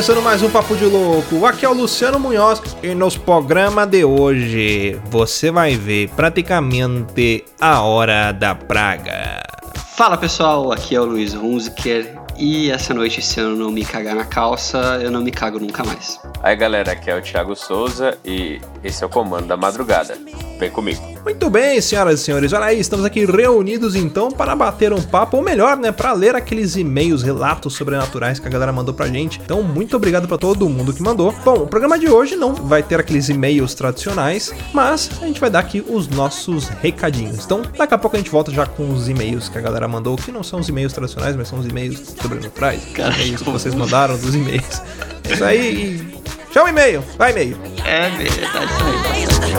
começando mais um Papo de Louco. Aqui é o Luciano Munhoz e nos programa de hoje você vai ver praticamente a hora da praga. Fala pessoal, aqui é o Luiz Hunziker e essa noite, se eu não me cagar na calça, eu não me cago nunca mais. Aí galera, aqui é o Thiago Souza e esse é o Comando da Madrugada. Vem comigo. Muito bem, senhoras e senhores, olha aí, estamos aqui reunidos então para bater um papo, ou melhor, né, para ler aqueles e-mails, relatos sobrenaturais que a galera mandou pra gente. Então, muito obrigado para todo mundo que mandou. Bom, o programa de hoje não vai ter aqueles e-mails tradicionais, mas a gente vai dar aqui os nossos recadinhos. Então, daqui a pouco a gente volta já com os e-mails que a galera mandou, que não são os e-mails tradicionais, mas são os e-mails sobrenaturais. Cara, é isso que vocês mandaram dos e-mails. É isso aí. Chama o e-mail, vai e-mail. É verdade, isso aí.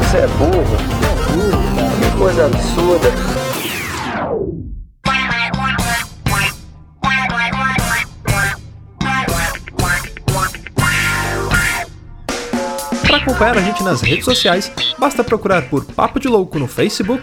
Você é burro, coisa absurda. Para acompanhar a gente nas redes sociais, basta procurar por Papo de Louco no Facebook,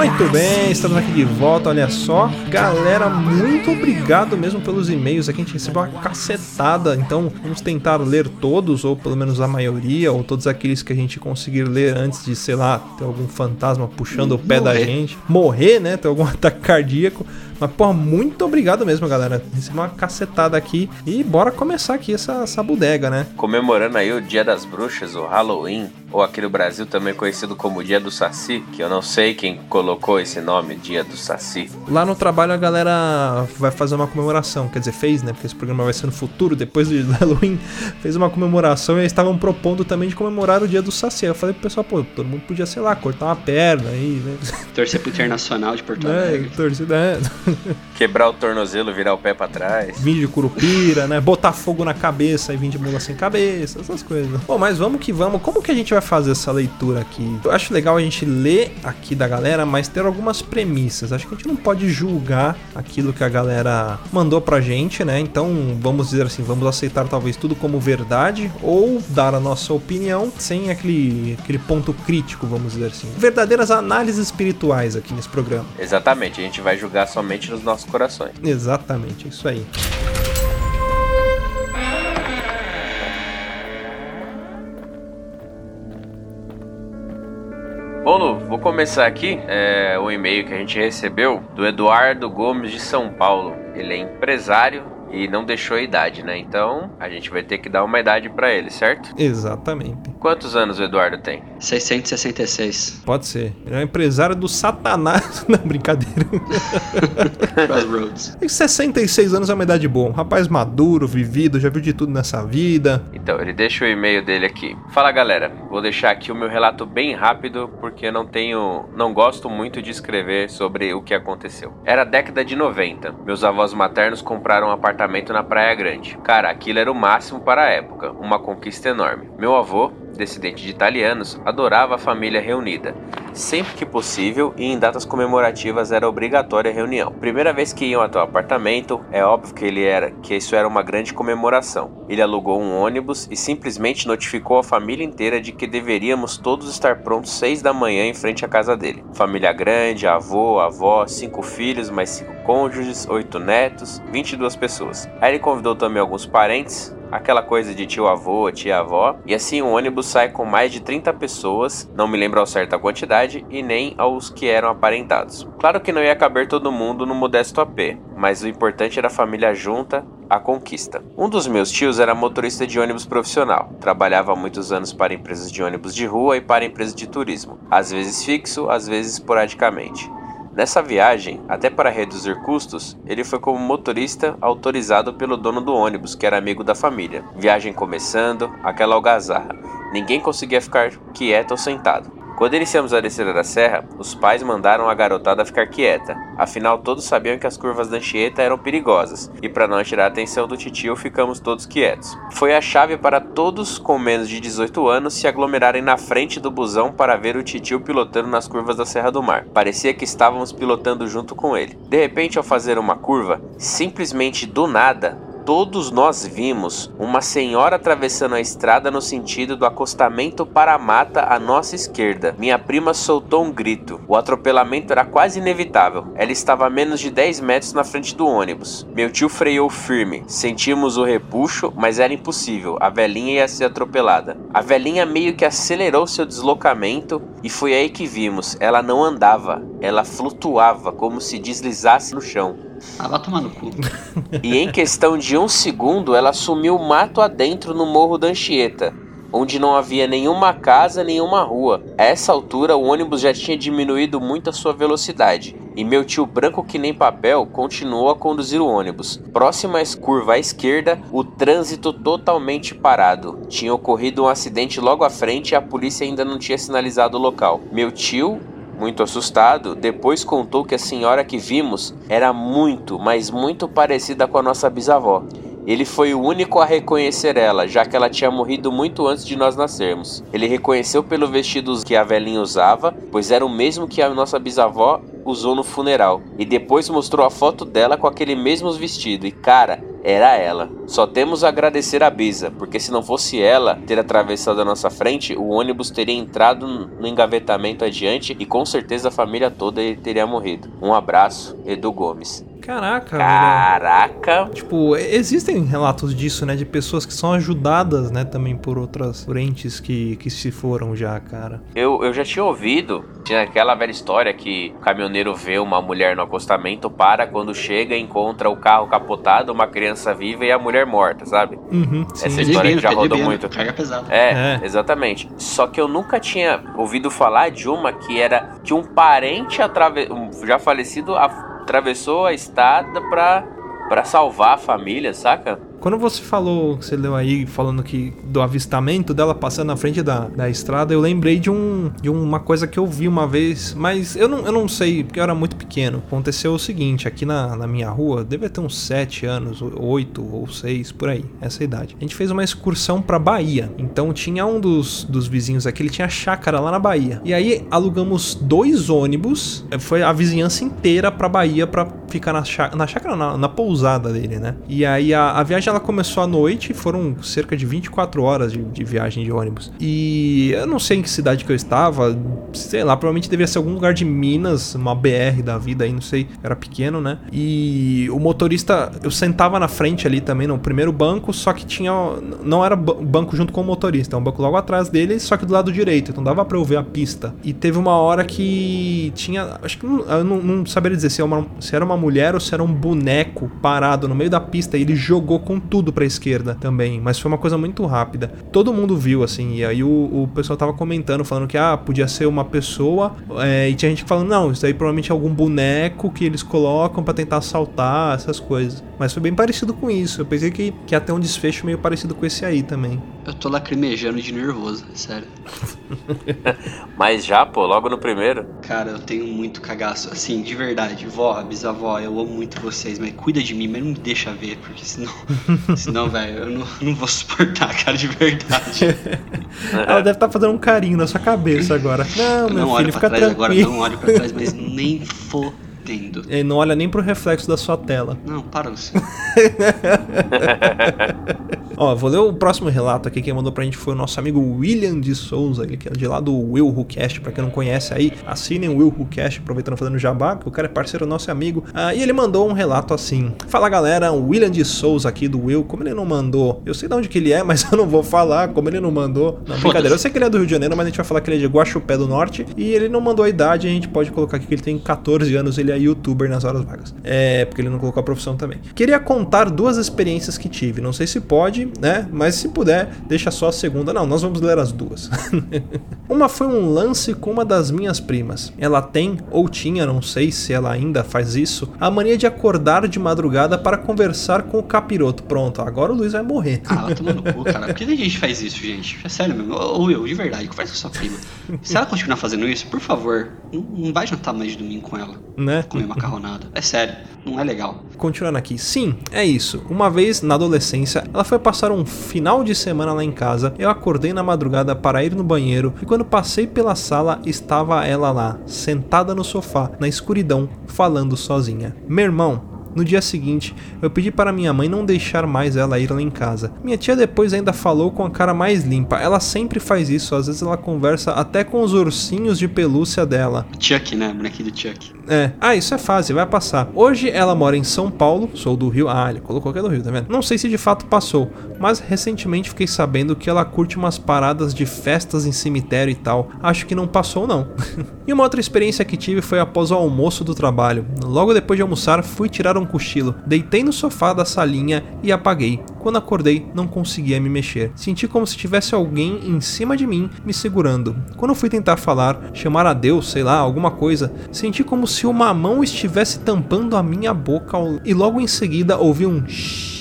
Muito bem, estamos aqui de volta, olha só. Galera, muito obrigado mesmo pelos e-mails aqui, a gente recebeu uma cacetada, então vamos tentar ler todos, ou pelo menos a maioria, ou todos aqueles que a gente conseguir ler antes de, sei lá, ter algum fantasma puxando o pé da Morrer. gente. Morrer, né, ter algum ataque cardíaco. Mas, porra, muito obrigado mesmo, galera. Recebeu uma cacetada aqui e bora começar aqui essa, essa bodega, né? Comemorando aí o Dia das Bruxas, o Halloween, ou aqui no Brasil também conhecido como Dia do Saci, que eu não sei quem colocou esse nome, Dia do Saci. Lá no trabalho a galera vai fazer uma comemoração, quer dizer, fez, né? Porque esse programa vai ser no futuro, depois do Halloween, fez uma comemoração e eles estavam propondo também de comemorar o dia do Saci. Eu falei pro pessoal, pô, todo mundo podia, sei lá, cortar uma perna aí, né? Torcer pro Internacional de Porto né? Alegre. Torcida, é. Quebrar o tornozelo, virar o pé pra trás. Vim de curupira, né? Botar fogo na cabeça e vim de mula sem cabeça, essas coisas. Bom, mas vamos que vamos. Como que a gente vai fazer essa leitura aqui? Eu acho legal a gente ler aqui da galera, mas ter algumas premissas. Acho que a gente não pode julgar aquilo que a galera mandou pra gente, né? Então, vamos dizer assim, vamos aceitar talvez tudo como verdade ou dar a nossa opinião sem aquele, aquele ponto crítico, vamos dizer assim. Verdadeiras análises espirituais aqui nesse programa. Exatamente, a gente vai julgar somente nos nossos corações. Exatamente, isso aí. Bom, Lu, vou começar aqui é, o e-mail que a gente recebeu do Eduardo Gomes de São Paulo. Ele é empresário e não deixou a idade, né? Então a gente vai ter que dar uma idade pra ele, certo? Exatamente. Quantos anos o Eduardo tem? 666. Pode ser. Ele é um empresário do satanás. Não, brincadeira. Crossroads. Tem 66 anos é uma idade boa. Um rapaz maduro, vivido, já viu de tudo nessa vida. Então, ele deixa o e-mail dele aqui. Fala galera, vou deixar aqui o meu relato bem rápido porque não tenho, não gosto muito de escrever sobre o que aconteceu. Era década de 90. Meus avós maternos compraram um apartamento na Praia Grande. Cara, aquilo era o máximo para a época, uma conquista enorme. Meu avô, descendente de italianos, adorava a família reunida. Sempre que possível e em datas comemorativas era obrigatória a reunião. Primeira vez que iam até o apartamento, é óbvio que ele era que isso era uma grande comemoração. Ele alugou um ônibus e simplesmente notificou a família inteira de que deveríamos todos estar prontos seis da manhã em frente à casa dele. Família grande, avô, avó, cinco filhos, mais cinco cônjuges, oito netos, 22 pessoas. Aí ele convidou também alguns parentes, aquela coisa de tio avô, tia avó, e assim o ônibus sai com mais de 30 pessoas, não me lembro ao certo a quantidade e nem aos que eram aparentados. Claro que não ia caber todo mundo no modesto AP, mas o importante era a família junta, a conquista. Um dos meus tios era motorista de ônibus profissional, trabalhava há muitos anos para empresas de ônibus de rua e para empresas de turismo, às vezes fixo, às vezes esporadicamente. Nessa viagem, até para reduzir custos, ele foi como motorista autorizado pelo dono do ônibus, que era amigo da família. Viagem começando, aquela algazarra. Ninguém conseguia ficar quieto ou sentado. Quando iniciamos a descer da serra, os pais mandaram a garotada ficar quieta. Afinal, todos sabiam que as curvas da Anchieta eram perigosas, e para não tirar a atenção do titio, ficamos todos quietos. Foi a chave para todos com menos de 18 anos se aglomerarem na frente do busão para ver o titio pilotando nas curvas da Serra do Mar. Parecia que estávamos pilotando junto com ele. De repente, ao fazer uma curva, simplesmente do nada, todos nós vimos uma senhora atravessando a estrada no sentido do acostamento para a mata à nossa esquerda. Minha prima soltou um grito. O atropelamento era quase inevitável. Ela estava a menos de 10 metros na frente do ônibus. Meu tio freou firme. Sentimos o repuxo, mas era impossível. A velhinha ia ser atropelada. A velhinha meio que acelerou seu deslocamento e foi aí que vimos. Ela não andava, ela flutuava como se deslizasse no chão. Ah, vai tomar no cu. E em questão de um segundo, ela sumiu mato adentro no morro da Anchieta, onde não havia nenhuma casa, nenhuma rua. A essa altura, o ônibus já tinha diminuído muito a sua velocidade, e meu tio branco que nem papel continuou a conduzir o ônibus. Próximo à curva à esquerda, o trânsito totalmente parado. Tinha ocorrido um acidente logo à frente e a polícia ainda não tinha sinalizado o local. Meu tio muito assustado, depois contou que a senhora que vimos era muito, mas muito parecida com a nossa bisavó. Ele foi o único a reconhecer ela, já que ela tinha morrido muito antes de nós nascermos. Ele reconheceu pelo vestido que a velhinha usava, pois era o mesmo que a nossa bisavó usou no funeral. E depois mostrou a foto dela com aquele mesmo vestido. E cara, era ela. Só temos a agradecer a Bisa, porque se não fosse ela ter atravessado a nossa frente, o ônibus teria entrado no engavetamento adiante e com certeza a família toda teria morrido. Um abraço, Edu Gomes. Caraca, velho. Caraca! Tipo, existem relatos disso, né? De pessoas que são ajudadas, né? Também por outras por entes que, que se foram já, cara. Eu, eu já tinha ouvido, tinha aquela velha história que o caminhoneiro vê uma mulher no acostamento, para quando chega, encontra o carro capotado, uma criança viva e a mulher morta, sabe? Uhum, sim. Essa história que já rodou divino, muito. Carga pesada. É, É. exatamente. Só que eu nunca tinha ouvido falar de uma que era que um parente atrave... já falecido a- atravessou a estrada pra, pra salvar a família, saca? Quando você falou, você leu aí falando que do avistamento dela passando na frente da, da estrada, eu lembrei de, um, de uma coisa que eu vi uma vez, mas eu não, eu não sei, porque eu era muito pequeno. Aconteceu o seguinte, aqui na, na minha rua, devia ter uns 7 anos, 8 ou 6, por aí, essa idade. A gente fez uma excursão pra Bahia, então tinha um dos, dos vizinhos aqui, ele tinha chácara lá na Bahia. E aí alugamos dois ônibus, eh, foi a vizinhança inteira pra Bahia pra ficar na chácara, na, chácara, na, na pousada dele, né? E aí a, a viagem ela começou à noite, foram cerca de 24 horas de, de viagem de ônibus. E eu não sei em que cidade que eu estava, sei lá, provavelmente devia ser algum lugar de Minas, uma BR da vida aí, não sei, era pequeno, né? E o motorista, eu sentava na frente ali também, no primeiro banco, só que tinha, não era ba- banco junto com o motorista, é um banco logo atrás dele, só que do lado direito, então dava pra eu ver a pista. E teve uma hora que tinha, acho que não, eu não, não saberia dizer se, é uma- se era uma mulher ou se era um boneco parado no meio da pista e ele jogou com tudo pra esquerda também, mas foi uma coisa muito rápida. Todo mundo viu, assim, e aí o, o pessoal tava comentando, falando que, ah, podia ser uma pessoa, é, e tinha gente falando, não, isso aí provavelmente é algum boneco que eles colocam pra tentar assaltar, essas coisas. Mas foi bem parecido com isso. Eu pensei que, que ia ter um desfecho meio parecido com esse aí também. Eu tô lacrimejando de nervoso, é sério. Mas já, pô, logo no primeiro. Cara, eu tenho muito cagaço. Assim, de verdade, vó, bisavó, eu amo muito vocês, mas cuida de mim, mas não me deixa ver, porque senão. senão, velho, eu não, não vou suportar, cara, de verdade. Ela deve estar fazendo um carinho na sua cabeça agora. Não, Eu meu não filho, fica trás agora, tranquilo. não olho pra trás, mas nem fodendo. Ele não olha nem pro reflexo da sua tela. Não, para você. Ó, vou ler o próximo relato aqui. Quem mandou pra gente foi o nosso amigo William de Souza, ele que é de lá do Will Who Cast. Pra quem não conhece aí, assinem o Will Who Cast, aproveitando fazendo jabá, que o cara é parceiro nosso amigo. Ah, e ele mandou um relato assim: Fala galera, o William de Souza aqui do Will. Como ele não mandou, eu sei de onde que ele é, mas eu não vou falar. Como ele não mandou, não, brincadeira. Eu sei que ele é do Rio de Janeiro, mas a gente vai falar que ele é de Guaxupé do Norte. E ele não mandou a idade, a gente pode colocar aqui que ele tem 14 anos, ele é youtuber nas horas vagas. É, porque ele não colocou a profissão também. Queria contar duas experiências que tive. Não sei se pode, né? Mas se puder, deixa só a segunda. Não, nós vamos ler as duas. uma foi um lance com uma das minhas primas. Ela tem, ou tinha, não sei se ela ainda faz isso, a mania de acordar de madrugada para conversar com o capiroto. Pronto, agora o Luiz vai morrer. Ah, ela tomando cu, cara. Por que a gente faz isso, gente? É sério mesmo. Ou eu, de verdade, conversa com sua prima. Se ela continuar fazendo isso, por favor, não, vai jantar mais de domingo com ela. Né? Comer macarronada. É sério, não é legal. Continuando aqui, sim, é isso. Uma vez na adolescência, ela foi passar um final de semana lá em casa. Eu acordei na madrugada para ir no banheiro e quando passei pela sala, estava ela lá, sentada no sofá, na escuridão, falando sozinha. Meu irmão, no dia seguinte, eu pedi para minha mãe não deixar mais ela ir lá em casa. Minha tia depois ainda falou com a cara mais limpa. Ela sempre faz isso, às vezes ela conversa até com os ursinhos de pelúcia dela. Chuck, né? Bonequinho do Chuck. É. Ah, isso é fácil, vai passar. Hoje ela mora em São Paulo, sou do Rio. Ah, ele colocou que é do Rio, tá vendo? Não sei se de fato passou, mas recentemente fiquei sabendo que ela curte umas paradas de festas em cemitério e tal. Acho que não passou, não. e uma outra experiência que tive foi após o almoço do trabalho. Logo depois de almoçar, fui tirar um cochilo. Deitei no sofá da salinha e apaguei. Quando acordei, não conseguia me mexer. Senti como se tivesse alguém em cima de mim me segurando. Quando fui tentar falar, chamar a Deus, sei lá, alguma coisa, senti como se uma mão estivesse tampando a minha boca e logo em seguida ouvi um shhh.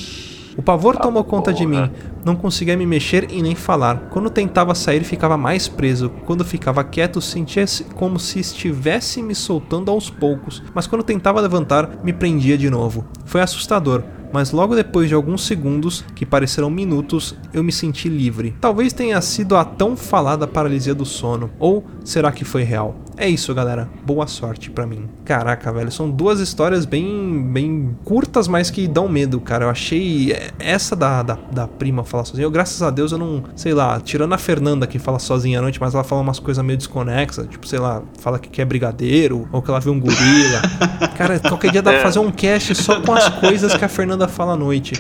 O pavor tomou conta de porra. mim. Não conseguia me mexer e nem falar. Quando tentava sair, ficava mais preso. Quando ficava quieto, sentia -se como se estivesse me soltando aos poucos. Mas quando tentava levantar, me prendia de novo. Foi assustador. Mas logo depois de alguns segundos, que pareceram minutos, eu me senti livre. Talvez tenha sido a tão falada paralisia do sono. Ou será que foi real? É isso, galera. Boa sorte pra mim. Caraca, velho, são duas histórias bem, bem curtas, mas que dão medo, cara. Eu achei essa da, da, da prima falar sozinha. Eu, graças a Deus, eu não, sei lá, tirando a Fernanda que fala sozinha à noite, mas ela fala umas coisas meio desconexas, tipo, sei lá, fala que quer brigadeiro, ou que ela viu um gorila. cara, qualquer dia dá pra fazer um cast só com as coisas que a Fernanda fala à noite.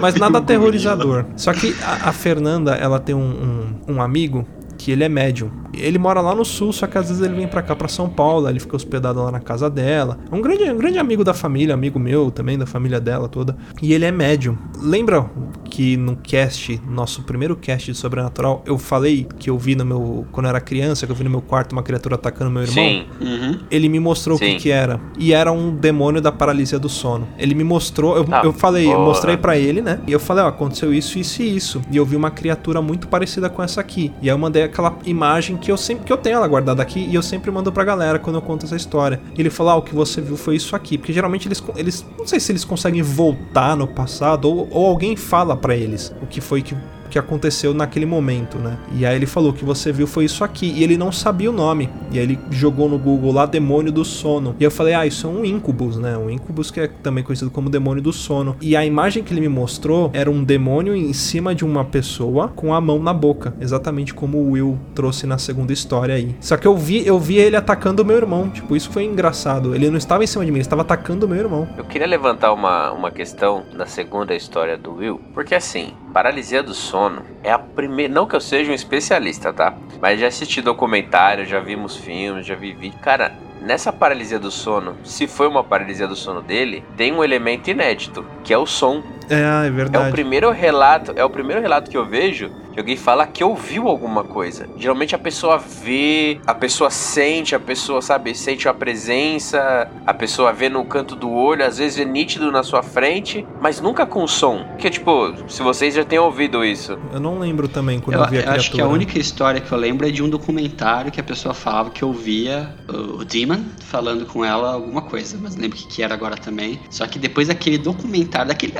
Mas nada aterrorizador. Só que a, a Fernanda, ela tem um, um, um amigo que ele é médium. Ele mora lá no sul, só que às vezes ele vem pra cá, pra São Paulo, ele fica hospedado lá na casa dela. É um grande, um grande amigo da família, amigo meu também, da família dela toda. E ele é médium. Lembra que no cast, nosso primeiro cast de Sobrenatural, eu falei que eu vi no meu. Quando eu era criança, que eu vi no meu quarto uma criatura atacando meu irmão? Sim. Uhum. Ele me mostrou o que, que era. E era um demônio da paralisia do sono. Ele me mostrou, eu, Ah, eu falei, eu mostrei pra ele, né? E eu falei, ó, aconteceu isso, isso e isso. E eu vi uma criatura muito parecida com essa aqui. E aí eu mandei aquela imagem que eu sempre que eu tenho ela guardada aqui e eu sempre mando pra galera quando eu conto essa história. Ele falou, ah, o que você viu foi isso aqui. Porque geralmente eles, eles não sei se eles conseguem voltar no passado ou, ou alguém fala pra eles o que foi que que aconteceu naquele momento, né? E aí ele falou que você viu foi isso aqui e ele não sabia o nome. E aí ele jogou no Google lá demônio do sono. E eu falei: "Ah, isso é um incubus, né? Um incubus que é também conhecido como demônio do sono". E a imagem que ele me mostrou era um demônio em cima de uma pessoa com a mão na boca, exatamente como o Will trouxe na segunda história aí. Só que eu vi, eu vi ele atacando o meu irmão. Tipo, isso foi engraçado. Ele não estava em cima de mim, ele estava atacando o meu irmão. Eu queria levantar uma, uma questão na segunda história do Will, porque assim, paralisia do sono é a primeira. Não que eu seja um especialista, tá? Mas já assisti documentário, já vimos filmes, já vi vídeo. Cara, nessa paralisia do sono, se foi uma paralisia do sono dele, tem um elemento inédito, que é o som. É, é É verdade. o primeiro relato, é o primeiro relato que eu vejo que alguém fala que ouviu alguma coisa. Geralmente a pessoa vê, a pessoa sente, a pessoa sabe, sente a presença, a pessoa vê no canto do olho, às vezes é nítido na sua frente, mas nunca com som. Que tipo, se vocês já têm ouvido isso. Eu não lembro também quando eu, Eu, vi a eu criatura. acho que a única história que eu lembro é de um documentário que a pessoa falava que ouvia o, Demon falando com ela alguma coisa, mas lembro o que, que era agora também. Só que depois daquele documentário, daquele.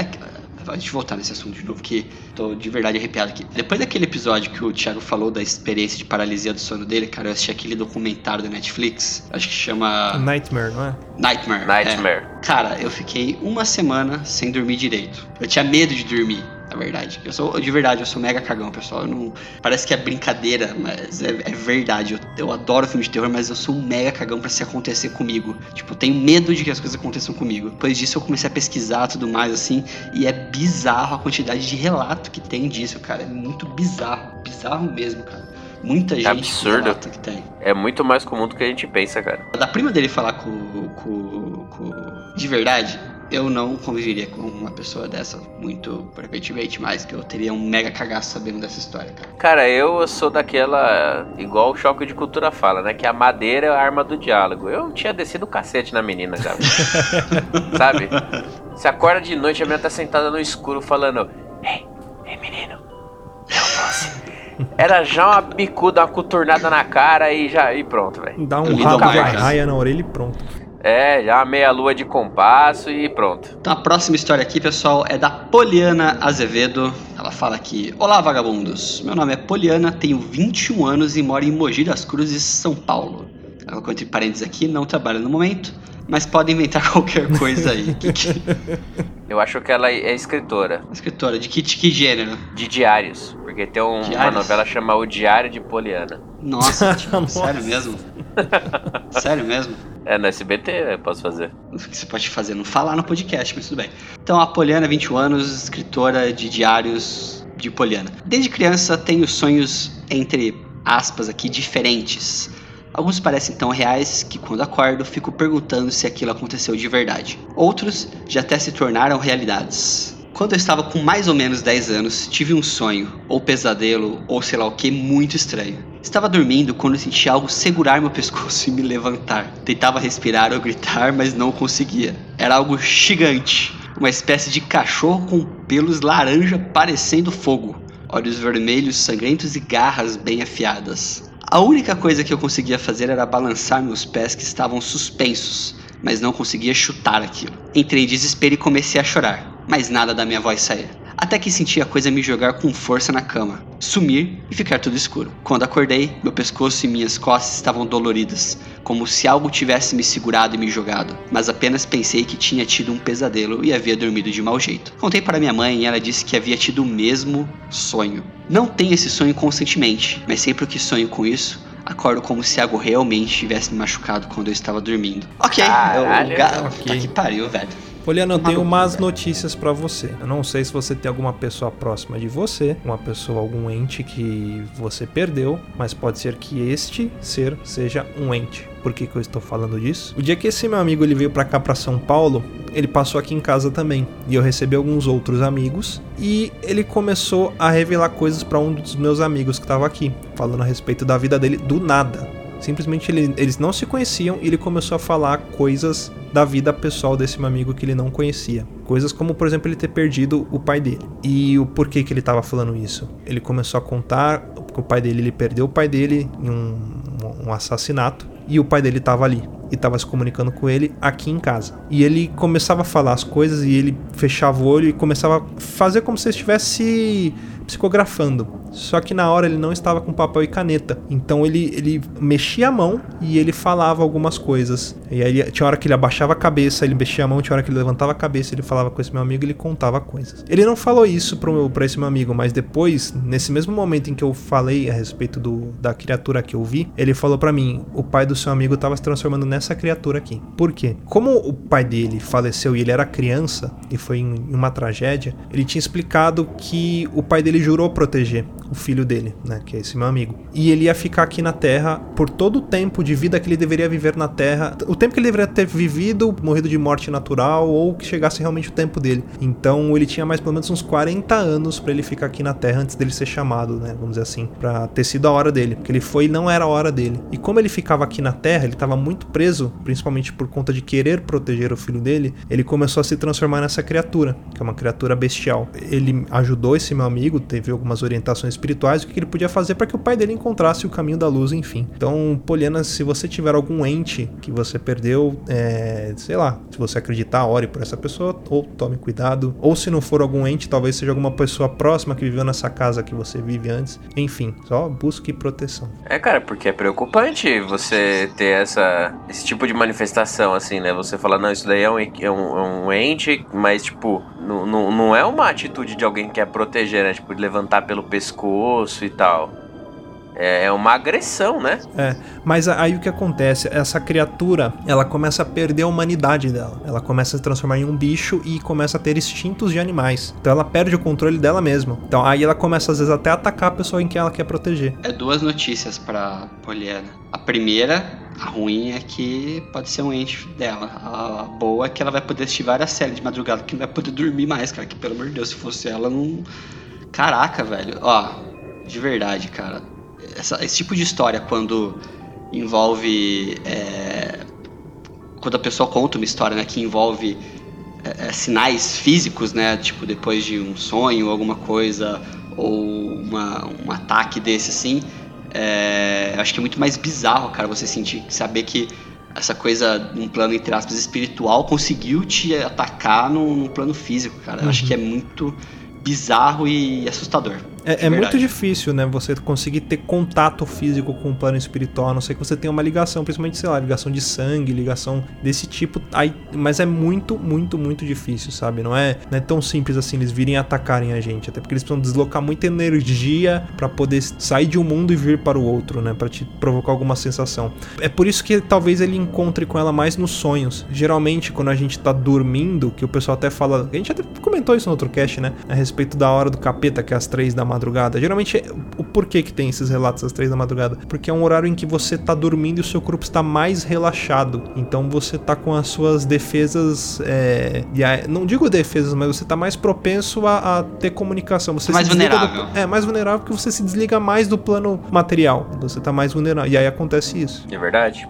Deixa eu voltar nesse assunto de novo, que tô de verdade arrepiado aqui. Depois daquele episódio que o Thiago falou da experiência de paralisia do sono dele, cara, eu assisti aquele documentário da Netflix, acho que chama Nightmare, não é? Nightmare. Nightmare. É. Cara, eu fiquei uma semana sem dormir direito. Eu tinha medo de dormir, na verdade. Eu sou, de verdade, eu sou mega cagão, pessoal. Não, parece que é brincadeira, mas é, é verdade. Eu, eu adoro filme de terror, mas eu sou um mega cagão pra se acontecer comigo. Tipo, eu tenho medo de que as coisas aconteçam comigo. Depois disso, eu comecei a pesquisar tudo mais, assim, e é bizarro a quantidade de relato que tem disso, cara. É muito bizarro. Bizarro mesmo, cara. Muita gente absurdo. relata que tem. É muito mais comum do que a gente pensa, cara. Da prima dele falar com, com, com. De verdade, eu não conviveria com uma pessoa dessa muito frequentemente, mas que eu teria um mega cagaço sabendo dessa história, cara. Cara, eu sou daquela. Igual o choque de cultura fala, né? Que a madeira é a arma do diálogo. Eu tinha descido o cacete na menina já. Sabe? Você acorda de noite, a menina tá sentada no escuro falando: Ei, ei menino, eu posso. Era já uma bicuda, uma coturnada na cara e já. E pronto, velho. Dá um rabo de raia na orelha e pronto. É, já uma meia lua de compasso e pronto. Então a próxima história aqui, pessoal, é da Poliana Azevedo. Ela fala aqui: Olá, vagabundos. Meu nome é Poliana, tenho 21 anos e moro em Mogi das Cruzes, São Paulo. Ela colocou entre parênteses aqui, não trabalho no momento, mas pode inventar qualquer coisa aí. que, que... Eu acho que ela é escritora Escritora, de que, de que gênero? de diários. Porque tem um- uma novela chamada O Diário de Poliana. Nossa, tipo, Nossa. sério mesmo? sério mesmo? É, no SBT eu posso fazer. O que você pode fazer? Não falar no podcast, mas tudo bem. Então, a Poliana, 21 anos, escritora de diários de Poliana. Desde criança tenho sonhos, entre aspas aqui, diferentes. Alguns parecem tão reais que quando acordo fico perguntando se aquilo aconteceu de verdade. Outros já até se tornaram realidades. Quando eu estava com mais ou menos 10 anos, tive um sonho, ou pesadelo, ou sei lá o que, muito estranho. Estava dormindo quando senti algo segurar meu pescoço e me levantar. Tentava respirar ou gritar, mas não conseguia. Era algo gigante, uma espécie de cachorro com pelos laranja parecendo fogo, olhos vermelhos sangrentos e garras bem afiadas. A única coisa que eu conseguia fazer era balançar meus pés que estavam suspensos, mas não conseguia chutar aquilo. Entrei em desespero e comecei a chorar, mas nada da minha voz saía. Até que senti a coisa me jogar com força na cama, sumir e ficar tudo escuro. Quando acordei, meu pescoço e minhas costas estavam doloridas, como se algo tivesse me segurado e me jogado, mas apenas pensei que tinha tido um pesadelo e havia dormido de mau jeito. Contei para minha mãe e ela disse que havia tido o mesmo sonho. Não tenho esse sonho constantemente, mas sempre que sonho com isso, acordo como se algo realmente tivesse me machucado quando eu estava dormindo. Ok, Caralho, eu, ga... ok. Tá que pariu, velho. Poliana, eu tenho velho. notícias pra você. Eu não sei se você tem alguma pessoa próxima de você, uma pessoa, algum ente que você perdeu, mas pode ser que este ser seja um ente. Por que, que eu estou falando disso? O dia que esse meu amigo ele veio pra cá, pra São Paulo, ele passou aqui em casa também. E eu recebi alguns outros amigos. E ele começou a revelar coisas pra um dos meus amigos que tava aqui, falando a respeito da vida dele do nada. Simplesmente ele- eles não se conheciam e ele começou a falar coisas da vida pessoal desse meu amigo que ele não conhecia. Coisas como, por exemplo, ele ter perdido o pai dele. E o porquê que ele estava falando isso. Ele começou a contar que o pai dele, ele perdeu o pai dele em um, um assassinato e o pai dele estava ali e estava se comunicando com ele aqui em casa. E ele começava a falar as coisas e ele fechava o olho e começava a fazer como se estivesse psicografando. Só que na hora ele não estava com papel e caneta. Então ele, ele mexia a mão e ele falava algumas coisas. E aí tinha hora que ele abaixava a cabeça, ele mexia a mão, tinha hora que ele levantava a cabeça, ele falava com esse meu amigo e ele contava coisas. Ele não falou isso pro meu, pra esse meu amigo, mas depois, nesse mesmo momento em que eu falei a respeito do, da criatura que eu vi, ele falou pra mim: o pai do seu amigo estava se transformando nessa criatura aqui. Por quê? Como o pai dele faleceu e ele era criança e foi em uma tragédia, ele tinha explicado que o pai dele jurou proteger o filho dele, né, que é esse meu amigo. E ele ia ficar aqui na Terra por todo o tempo de vida que ele deveria viver na Terra, o tempo que ele deveria ter vivido, morrido de morte natural ou que chegasse realmente o tempo dele. Então ele tinha mais pelo menos uns 40 anos para ele ficar aqui na Terra antes dele ser chamado, né, vamos dizer assim, para ter sido a hora dele, porque ele foi e não era a hora dele. E como ele ficava aqui na Terra, ele estava muito preso, principalmente por conta de querer proteger o filho dele, ele começou a se transformar nessa criatura, que é uma criatura bestial. Ele ajudou esse meu amigo, teve algumas orientações espirituais, o que ele podia fazer para que o pai dele encontrasse o caminho da luz, enfim. Então, Poliana, se você tiver algum ente que você perdeu, é, sei lá, se você acreditar, ore por essa pessoa, ou tome cuidado. Ou se não for algum ente, talvez seja alguma pessoa próxima que viveu nessa casa que você vive antes. Enfim, só busque proteção. É, cara, porque é preocupante você ter essa, esse tipo de manifestação, assim, né? Você fala, não, isso daí é um, é um, é um ente, mas, tipo, não, não, não é uma atitude de alguém que quer proteger, né? Tipo, levantar pelo pescoço e tal. É é uma agressão, né? É, mas aí o que acontece? Essa criatura, ela começa a perder a humanidade dela. Ela começa a se transformar em um bicho e começa a ter instintos de animais. Então ela perde o controle dela mesma. Então aí ela começa às vezes até a atacar a pessoa em quem ela quer proteger. É duas notícias pra Poliana. A primeira, a ruim, é que pode ser um ente dela. A boa é que ela vai poder assistir várias séries de madrugada que não vai poder dormir mais, cara. Que pelo amor de Deus, se fosse ela, não. Caraca, velho. Ó, de verdade, cara. Essa- esse tipo de história, quando envolve. é, quando a pessoa conta uma história né, que envolve é, é, sinais físicos, né? Tipo, depois de um sonho ou alguma coisa, ou uma, um ataque desse assim. É, acho que é muito mais bizarro, cara, você sentir, saber que essa coisa, num plano, entre aspas, espiritual, conseguiu te atacar num, num plano físico, cara. Eu acho que é muito bizarro e assustador. É, é muito difícil, né? Você conseguir ter contato físico com o plano espiritual, a não ser que você tenha uma ligação, principalmente, sei lá, ligação de sangue, ligação desse tipo. Aí, mas é muito, muito, muito difícil, sabe? Não é, não é tão simples assim eles virem atacarem a gente. Até porque eles precisam deslocar muita energia pra poder sair de um mundo e vir para o outro, né? Pra te provocar alguma sensação. É por isso que talvez ele encontre com ela mais nos sonhos. Geralmente, quando a gente tá dormindo, que o pessoal até fala. A gente até comentou isso no outro cast, né? A respeito da hora do capeta, que é às três da madrugada. Geralmente, o porquê que tem esses relatos às três da madrugada? Porque é um horário em que você tá dormindo e o seu corpo está mais relaxado. Então você tá com as suas defesas. é, e não digo defesas, mas você tá mais propenso a, a ter comunicação. Você Mais se desliga do- vulnerável. é, mais vulnerável porque você se desliga mais do plano material. Você tá mais vulnerável. E aí acontece isso. É verdade?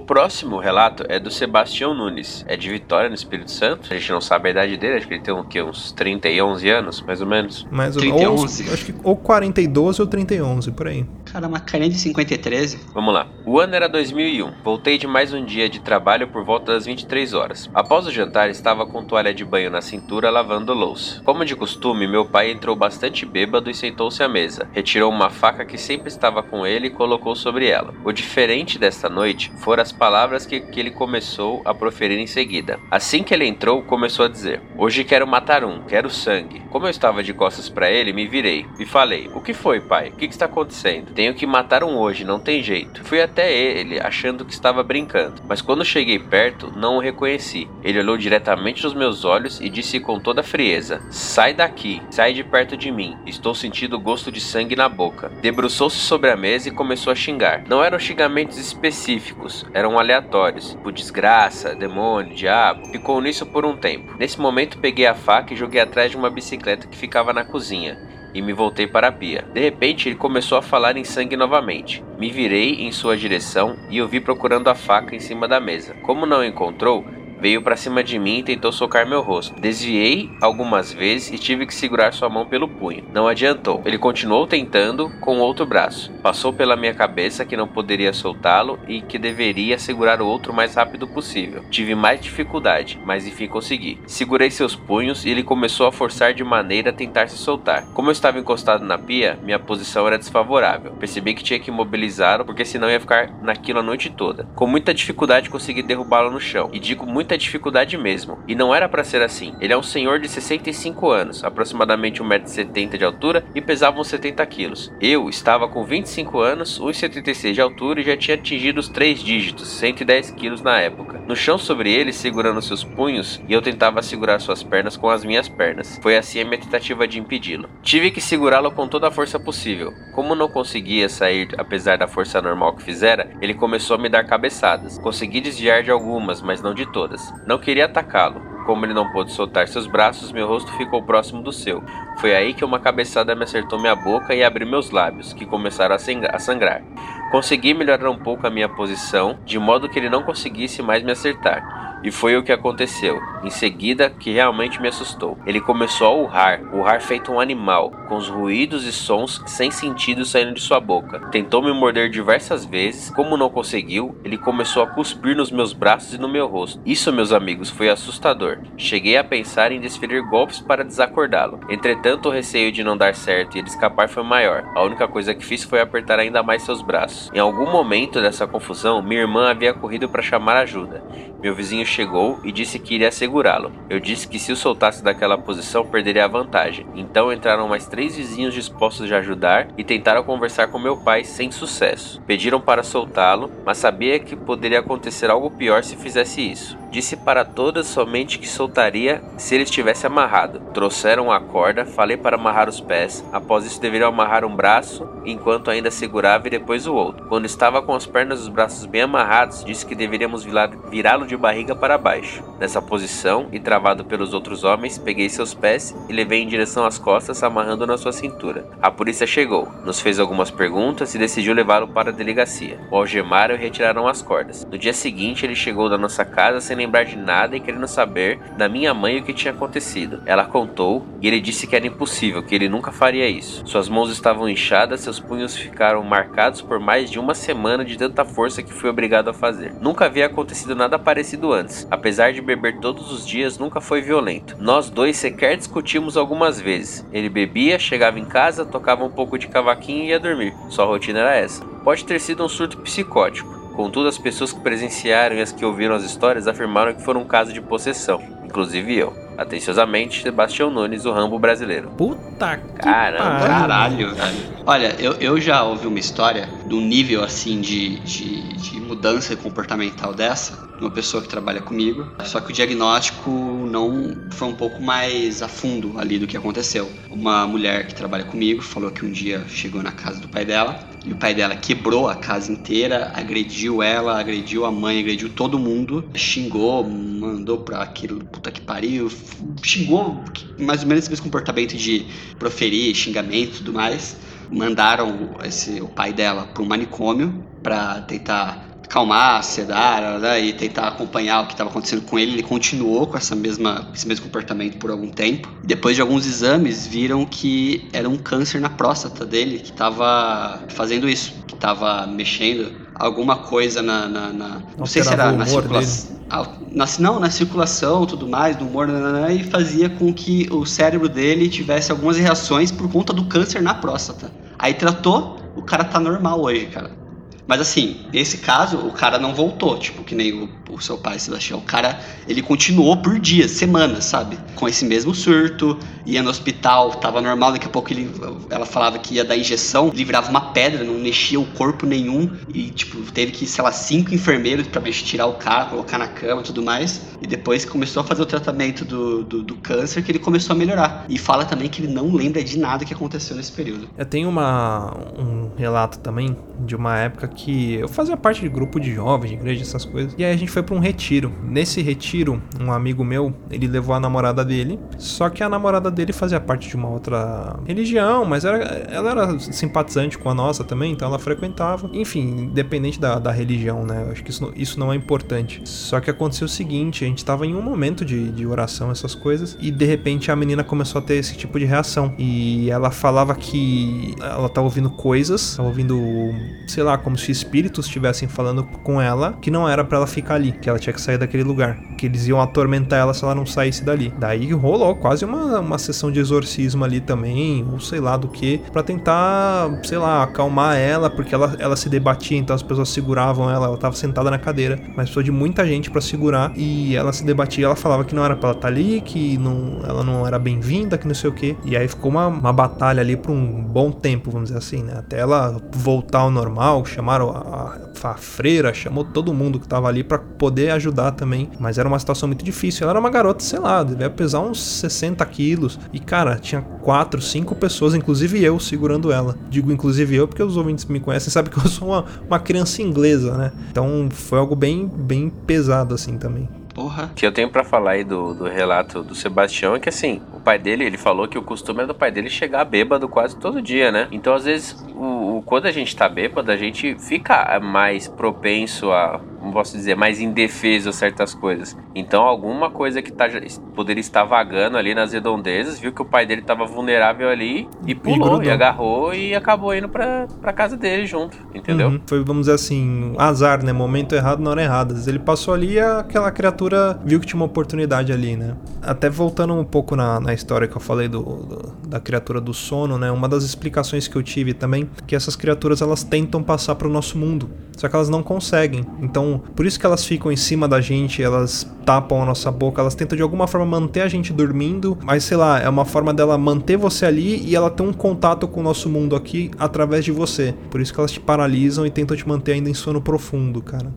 O próximo relato é do Sebastião Nunes. É de Vitória, no Espírito Santo. A gente não sabe a idade dele, acho que ele tem o quê? uns 30 e 11 anos, mais ou menos. Mas, 30 e ou, 11. acho que ou 40 e 12 ou 30 e 11, por aí. Cara, uma carinha de 50 e 13. Vamos lá. O ano era 2001. Voltei de mais um dia de trabalho por volta das 23 horas. Após o jantar, estava com toalha de banho na cintura lavando louça. Como de costume, meu pai entrou bastante bêbado e sentou-se à mesa. Retirou uma faca que sempre estava com ele e colocou sobre ela. O diferente desta noite foram as palavras que, que ele começou a proferir em seguida. Assim que ele entrou, começou a dizer: Hoje quero matar um, quero sangue. Como eu estava de costas para ele, me virei e falei: O que foi, pai? O que, que está acontecendo? Tenho que matar um hoje, não tem jeito. Fui até ele, achando que estava brincando, mas quando cheguei perto, não o reconheci. Ele olhou diretamente nos meus olhos e disse com toda frieza: Sai daqui, sai de perto de mim. Estou sentindo gosto de sangue na boca. Debruçou-se sobre a mesa e começou a xingar. Não eram xingamentos específicos, eram aleatórios, tipo desgraça, demônio, diabo. Ficou nisso por um tempo. Nesse momento, peguei a faca e joguei atrás de uma bicicleta que ficava na cozinha e me voltei para a pia. De repente, ele começou a falar em sangue novamente. Me virei em sua direção e o vi procurando a faca em cima da mesa. Como não encontrou, veio para cima de mim e tentou socar meu rosto. Desviei algumas vezes e tive que segurar sua mão pelo punho. Não adiantou. Ele continuou tentando com o outro braço. Passou pela minha cabeça que não poderia soltá-lo e que deveria segurar o outro mais rápido possível. Tive mais dificuldade, mas enfim consegui. Segurei seus punhos e ele começou a forçar de maneira a tentar se soltar. Como eu estava encostado na pia, minha posição era desfavorável. Percebi que tinha que imobilizá-lo porque senão ia ficar naquilo a noite toda. Com muita dificuldade consegui derrubá-lo no chão. E digo muita muita dificuldade mesmo. E não era para ser assim. Ele é um senhor de 65 anos, aproximadamente 1,70m de altura e pesava uns 70 quilos. Eu estava com 25 anos, 1,76 de altura e já tinha atingido os três dígitos, 110 quilos na época. No chão sobre ele, segurando seus punhos, e eu tentava segurar suas pernas com as minhas pernas. Foi assim a minha tentativa de impedi-lo. Tive que segurá-lo com toda a força possível. Como não conseguia sair apesar da força normal que fizera, ele começou a me dar cabeçadas. Consegui desviar de algumas, mas não de todas. Não queria atacá-lo. Como ele não pôde soltar seus braços, meu rosto ficou próximo do seu. Foi aí que uma cabeçada me acertou minha boca e abriu meus lábios, que começaram a sangrar. Consegui melhorar um pouco a minha posição, de modo que ele não conseguisse mais me acertar. E foi o que aconteceu. Em seguida, que realmente me assustou. Ele começou a urrar, urrar feito um animal, com os ruídos e sons sem sentido saindo de sua boca. Tentou me morder diversas vezes, como não conseguiu, ele começou a cuspir nos meus braços e no meu rosto. Isso, meus amigos, foi assustador. Cheguei a pensar em desferir golpes para desacordá-lo. Entretanto, o receio de não dar certo e ele escapar foi maior. A única coisa que fiz foi apertar ainda mais seus braços. Em algum momento dessa confusão, minha irmã havia corrido para chamar ajuda. Meu vizinho chegou e disse que iria segurá-lo. Eu disse que se o soltasse daquela posição perderia a vantagem. Então entraram mais três vizinhos dispostos a ajudar e tentaram conversar com meu pai sem sucesso. Pediram para soltá-lo, mas sabia que poderia acontecer algo pior se fizesse isso. Disse para todas somente que soltaria se ele estivesse amarrado. Trouxeram a corda, falei para amarrar os pés. Após isso, deveriam amarrar um braço enquanto ainda segurava e depois o outro. Quando estava com as pernas e os braços bem amarrados, disse que deveríamos virá-lo de barriga para baixo. Nessa posição e travado pelos outros homens, peguei seus pés e levei em direção às costas, amarrando na sua cintura. A polícia chegou, nos fez algumas perguntas e decidiu levá-lo para a delegacia. O algemaram e retiraram as cordas. No dia seguinte, ele chegou da nossa casa sem lembrar de nada e querendo saber da minha mãe o que tinha acontecido. Ela contou e ele disse que era impossível, que ele nunca faria isso. Suas mãos estavam inchadas, seus punhos ficaram marcados por mais de uma semana de tanta força que fui obrigado a fazer. Nunca havia acontecido nada parecido antes. Apesar de beber todos os dias, nunca foi violento. Nós dois sequer discutimos algumas vezes. Ele bebia, chegava em casa, tocava um pouco de cavaquinho e ia dormir. Sua rotina era essa. Pode ter sido um surto psicótico. Contudo, as pessoas que presenciaram e as que ouviram as histórias afirmaram que foram um caso de possessão, inclusive eu. Atenciosamente, Sebastião Nunes, o Rambo brasileiro. Puta que Caramba. Caralho, velho. Olha, eu, eu já ouvi uma história de um nível assim de, de, de mudança comportamental dessa, de uma pessoa que trabalha comigo. Só que o diagnóstico não foi um pouco mais a fundo ali do que aconteceu. Uma mulher que trabalha comigo falou que um dia chegou na casa do pai dela e o pai dela quebrou a casa inteira, agrediu ela, agrediu a mãe, agrediu todo mundo, xingou, mandou pra aquilo, puta que pariu, xingou mais ou menos esse mesmo comportamento de proferir xingamento e tudo mais. Mandaram esse, o pai dela um manicômio para tentar calmar, sedar né, e tentar acompanhar o que estava acontecendo com ele. Ele continuou com essa mesma, esse mesmo comportamento por algum tempo. Depois de alguns exames, viram que era um câncer na próstata dele que estava fazendo isso, que estava mexendo alguma coisa na, na, na não sei se era na circulação, ah, na, não, na circulação, tudo mais, no humor, nananã, e fazia com que o cérebro dele tivesse algumas reações por conta do câncer na próstata. Aí tratou, o cara tá normal hoje, cara. Mas assim, nesse caso, o cara não voltou, tipo, que nem o, o seu pai, Sebastião. O cara, ele continuou por dias, semanas, sabe? Com esse mesmo surto, ia no hospital, tava normal, daqui a pouco ele, ela falava que ia dar injeção, ele virava uma pedra, não mexia o corpo nenhum. E, tipo, teve que, sei lá, cinco enfermeiros pra mexer, tirar o cara, colocar na cama e tudo mais. E depois começou a fazer o tratamento do, do, do câncer, que ele começou a melhorar. E fala também que ele não lembra de nada que aconteceu nesse período. Eu tenho uma, um relato também de uma época que eu fazia parte de grupo de jovens, de igreja, essas coisas. E aí a gente foi pra um retiro. Nesse retiro, um amigo meu, ele levou a namorada dele. Só que a namorada dele fazia parte de uma outra religião, mas era, ela era simpatizante com a nossa também, então ela frequentava. Enfim, independente da, da religião, né? Eu acho que isso, isso não é importante. Só que aconteceu o seguinte: a gente tava em um momento de, de oração, essas coisas, e de repente a menina começou a ter esse tipo de reação. E ela falava que ela tava ouvindo coisas, tava ouvindo, sei lá, como se espíritos estivessem falando com ela que não era pra ela ficar ali, que ela tinha que sair daquele lugar, que eles iam atormentar ela se ela não saísse dali. Daí rolou quase uma, uma sessão de exorcismo ali também, ou sei lá do que, pra tentar, sei lá, acalmar ela, porque ela, ela se debatia, então as pessoas seguravam ela, ela tava sentada na cadeira, mas precisou de muita gente pra segurar e ela se debatia, ela falava que não era pra ela estar ali, que não, ela não era bem-vinda, que não sei o que, e aí ficou uma, uma batalha ali por um bom tempo, vamos dizer assim, né? Até ela voltar ao normal, chamaram a, a, freira, chamou todo mundo que tava ali pra poder ajudar também, mas era uma situação muito difícil. Ela era uma garota, sei lá, devia pesar uns 60 quilos, e cara, tinha quatro, cinco pessoas, inclusive eu, segurando ela. Digo inclusive eu porque os ouvintes me conhecem sabem que eu sou uma, uma criança inglesa, né? Então foi algo bem, bem pesado assim também. Porra. O que eu tenho pra falar aí do, do relato do Sebastião é que assim, o pai dele, ele falou que o costume é do pai dele chegar bêbado quase todo dia, né? Então, às vezes, o, o- quando a gente tá bêbado, a gente fica mais propenso a, como posso dizer, mais indefeso a certas coisas. Então, alguma coisa que tá, poderia estar vagando ali nas redondezas, viu que o pai dele tava vulnerável ali e pulou, grudou. e, agarrou e acabou indo pra, pra casa dele junto, entendeu? Uhum. Foi, vamos dizer assim, azar, né? Momento errado na hora errada. Ele passou ali e aquela criatura viu que tinha uma oportunidade ali, né? Até voltando um pouco na, na história que eu falei do, do- da criatura do sono, né? Uma das explicações que eu tive também é que essas criaturas elas tentam passar pro nosso mundo, só que elas não conseguem. Então, por isso que elas ficam em cima da gente, elas tapam a nossa boca, elas tentam de alguma forma manter a gente dormindo, mas sei lá, é uma forma dela manter você ali e ela tem um contato com o nosso mundo aqui através de você. Por isso que elas te paralisam e tentam te manter ainda em sono profundo, cara.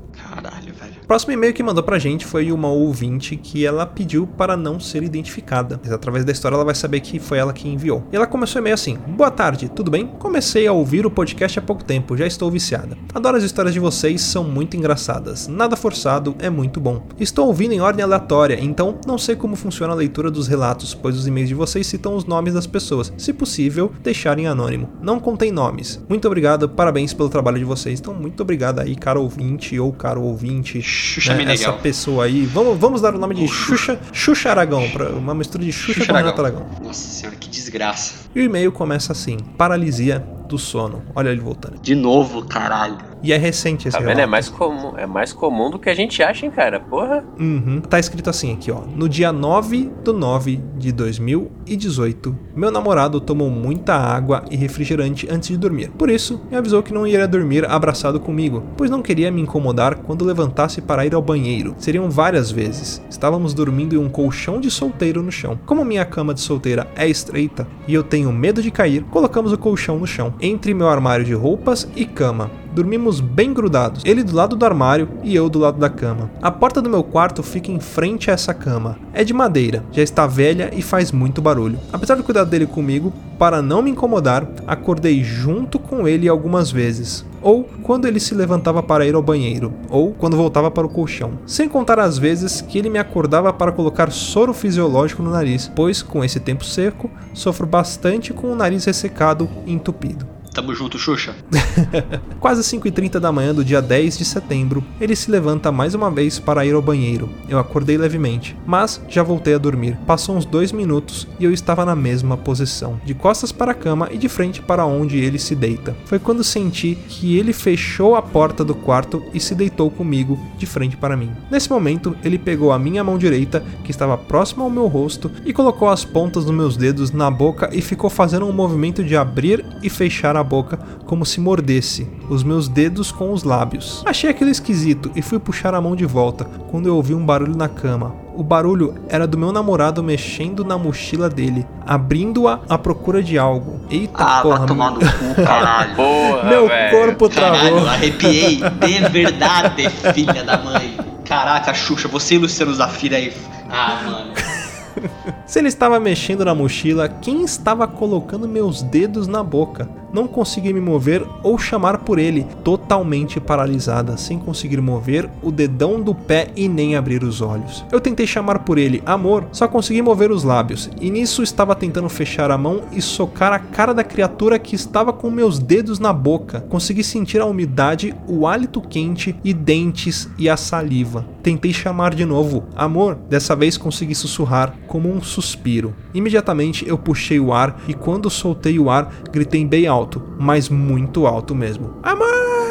Próximo e-mail que mandou pra gente foi uma ouvinte que ela pediu para não ser identificada. Mas através da história ela vai saber que foi ela que enviou. E ela começou o e-mail assim: Boa tarde, tudo bem? Comecei a ouvir o podcast há pouco tempo, já estou viciada. Adoro as histórias de vocês, são muito engraçadas. Nada forçado, é muito bom. Estou ouvindo em ordem aleatória, então não sei como funciona a leitura dos relatos, pois os e-mails de vocês citam os nomes das pessoas. Se possível, deixarem anônimo. Não contém nomes. Muito obrigado, parabéns pelo trabalho de vocês. Então, muito obrigado aí, caro ouvinte ou caro ouvinte Xuxa né, Meneghel. essa pessoa aí. Vamos, vamos dar o nome de Xuxa, Xuxa Aragão, pra, uma mistura de Xuxa, Xuxa com Aragão. Aragão. Nossa senhora, que desgraça. E o e-mail começa assim: paralisia do sono. Olha ele voltando. De novo, caralho. E é recente esse Tá vendo? É mais comum, é mais comum do que a gente acha, hein, cara? Porra. Uhum. Tá escrito assim aqui, ó. No dia 9 do 9 de 2018, meu namorado tomou muita água e refrigerante antes de dormir. Por isso, me avisou que não iria dormir abraçado comigo, pois não queria me incomodar quando levantasse para ir ao banheiro. Seriam várias vezes. Estávamos dormindo em um colchão de solteiro no chão. Como minha cama de solteira é estreita e eu tenho medo de cair, colocamos o colchão no chão, entre meu armário de roupas e cama. Dormimos bem grudados, ele do lado do armário e eu do lado da cama. A porta do meu quarto fica em frente a essa cama. É de madeira, já está velha e faz muito barulho. Apesar do cuidado dele comigo, para não me incomodar, acordei junto com ele algumas vezes. Ou quando ele se levantava para ir ao banheiro, ou quando voltava para o colchão. Sem contar as vezes que ele me acordava para colocar soro fisiológico no nariz, pois com esse tempo seco, sofro bastante com o nariz ressecado e entupido. Tamo junto, Xuxa. Quase 5h30 da manhã do dia 10 de setembro, ele se levanta mais uma vez para ir ao banheiro. Eu acordei levemente, mas já voltei a dormir. Passou uns dois minutos e eu estava na mesma posição, de costas para a cama e de frente para onde ele se deita. Foi quando senti que ele fechou a porta do quarto e se deitou comigo, de frente para mim. Nesse momento, ele pegou a minha mão direita, que estava próxima ao meu rosto, e colocou as pontas dos meus dedos na boca e ficou fazendo um movimento de abrir e fechar a boca como se mordesse os meus dedos com os lábios. Achei aquilo esquisito e fui puxar a mão de volta quando eu ouvi um barulho na cama. O barulho era do meu namorado mexendo na mochila dele, abrindo-a à procura de algo. Eita Ah, porra, vai tomar no cu, caralho. Porra, meu velho. corpo travou. Caralho, arrepiei. De verdade, filha da mãe. Caraca, Xuxa, você e Luciano Zafira aí. Ah, mano. Se ele estava mexendo na mochila, quem estava colocando meus dedos na boca? Não consegui me mover ou chamar por ele, totalmente paralisada, sem conseguir mover o dedão do pé e nem abrir os olhos. Eu tentei chamar por ele, amor, só consegui mover os lábios, e nisso estava tentando fechar a mão e socar a cara da criatura que estava com meus dedos na boca. Consegui sentir a umidade, o hálito quente e dentes e a saliva. Tentei chamar de novo, amor, dessa vez consegui sussurrar como um suspiro. Imediatamente eu puxei o ar e quando soltei o ar, gritei bem alto, mas muito alto mesmo. Amor!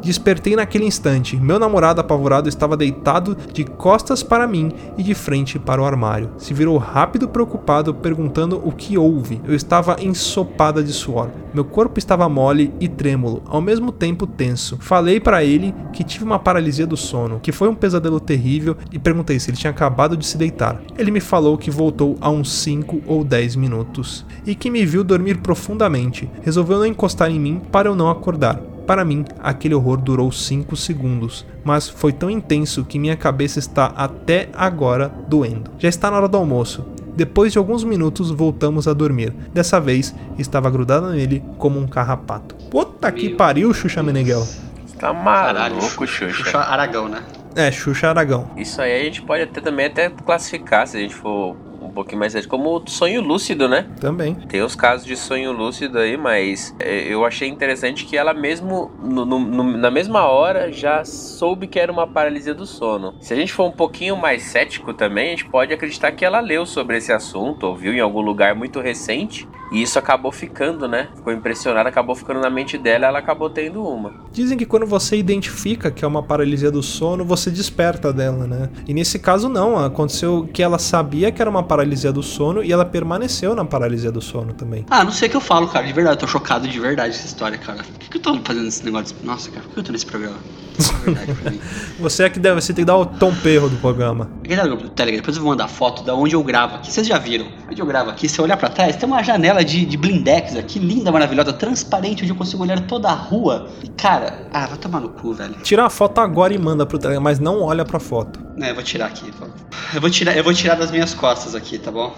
Despertei naquele instante. Meu namorado apavorado estava deitado de costas para mim e de frente para o armário. Se virou rápido preocupado, perguntando o que houve. Eu estava ensopada de suor. Meu corpo estava mole e trêmulo, ao mesmo tempo tenso. Falei para ele que tive uma paralisia do sono, que foi um pesadelo terrível e perguntei se ele tinha acabado de se deitar. Ele me falou que voltou há uns 5 ou 10 minutos e que me viu dormir profundamente. Resolveu não encostar em mim para eu não acordar. Para mim, aquele horror durou 5 segundos, mas foi tão intenso que minha cabeça está até agora doendo. Já está na hora do almoço. Depois de alguns minutos, voltamos a dormir. Dessa vez, estava grudada nele como um carrapato. Puta que Meu pariu, Xuxa Meneghel. Você tá maluco, Xuxa. Xuxa Aragão, né? É, Xuxa Aragão. Isso aí a gente pode até também até classificar, se a gente for pouquinho mais sério, como sonho lúcido, né? Também. Tem os casos de sonho lúcido aí, mas é, eu achei interessante que ela mesmo, no- no- na mesma hora, já soube que era uma paralisia do sono. Se a gente for um pouquinho mais cético também, a gente pode acreditar que ela leu sobre esse assunto, ouviu em algum lugar muito recente, e isso acabou ficando, né? Ficou impressionada, acabou ficando na mente dela, ela acabou tendo uma. Dizem que quando você identifica que é uma paralisia do sono, você desperta dela, né? E nesse caso não, aconteceu que ela sabia que era uma paralisia do sono e ela permaneceu na paralisia do sono também. Ah, não sei o que eu falo, cara. De verdade, eu tô chocado de verdade essa história, cara. Por que, que eu tô fazendo esse negócio? Nossa, cara, por que eu tô nesse programa? É verdade pra mim. Você é que deve, você tem que dar o tom perro do programa. Aquele no grupo do Telegram, depois eu vou mandar foto da onde eu gravo aqui. Vocês já viram? Onde eu gravo aqui, se eu olhar pra trás, tem uma janela de, de blindex aqui, linda, maravilhosa, transparente, onde eu consigo olhar toda a rua. E, cara, ah, vai tomar no cu, velho. Tira a foto agora e manda pro Telegram, mas não olha pra foto. É, eu vou tirar aqui. pô. Eu vou tirar, eu vou tirar das minhas costas aqui, tá bom?